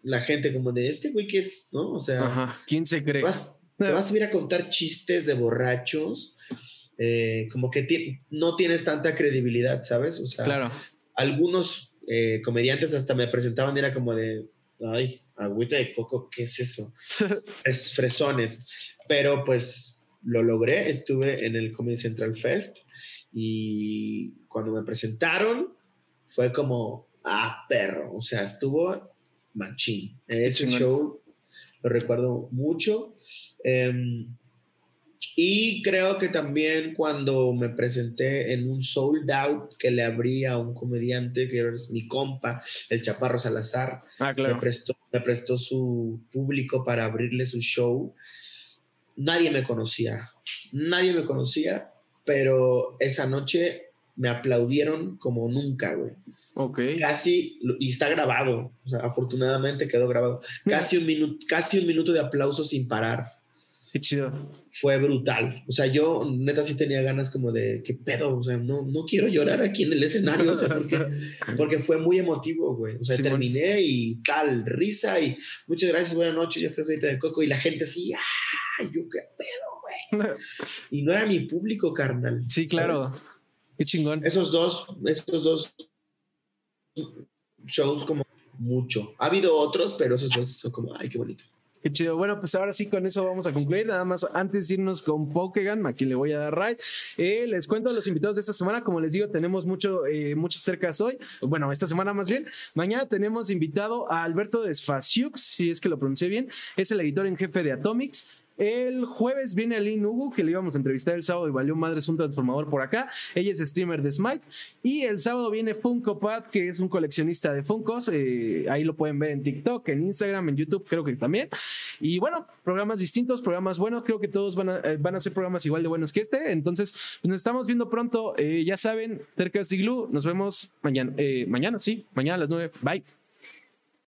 la gente, como de este güey que es, ¿no? O sea, ¿quién se cree? Vas, te vas a ir a contar chistes de borrachos, eh, como que no tienes tanta credibilidad, ¿sabes? O sea, claro. algunos eh, comediantes hasta me presentaban era como de, ay, agüita de coco, ¿qué es eso? [LAUGHS] es fresones. Pero pues lo logré, estuve en el Comedy Central Fest y cuando me presentaron fue como, ah, perro, o sea, estuvo machín. Ese show lo recuerdo mucho. Em, y creo que también cuando me presenté en un sold out que le abrí a un comediante que es mi compa, el Chaparro Salazar, ah, me, prestó, me prestó su público para abrirle su show. Nadie me conocía, nadie me conocía, pero esa noche me aplaudieron como nunca, güey. Ok. Casi, y está grabado, o sea, afortunadamente quedó grabado. Casi un, minuto, casi un minuto de aplauso sin parar. Qué chido. Fue brutal. O sea, yo neta sí tenía ganas como de, ¿qué pedo? O sea, no, no quiero llorar aquí en el escenario, o sea, porque, [LAUGHS] porque fue muy emotivo, güey. O sea, terminé y tal, risa y muchas gracias, buenas noches, yo fui de Coco y la gente así, ¡ay, yo qué pedo, güey! y no era mi público, carnal. Sí, claro. Qué chingón. Esos dos, esos dos shows como mucho. Ha habido otros, pero esos dos son como, ay, qué bonito. Qué chido. Bueno, pues ahora sí con eso vamos a concluir. Nada más antes de irnos con Pokégan, aquí le voy a dar right. Eh, les cuento a los invitados de esta semana. Como les digo, tenemos mucho, eh, muchos cercas hoy. Bueno, esta semana más bien. Mañana tenemos invitado a Alberto Desfaciux, si es que lo pronuncié bien. Es el editor en jefe de Atomics. El jueves viene Aline Hugo, que le íbamos a entrevistar el sábado y valió madres un transformador por acá. Ella es streamer de Smite. Y el sábado viene Funko Pad, que es un coleccionista de Funkos. Eh, ahí lo pueden ver en TikTok, en Instagram, en YouTube, creo que también. Y bueno, programas distintos, programas buenos. Creo que todos van a, eh, van a ser programas igual de buenos que este. Entonces, pues, nos estamos viendo pronto. Eh, ya saben, Tercas Glue. Nos vemos mañana. mañana, sí, mañana a las 9. Bye.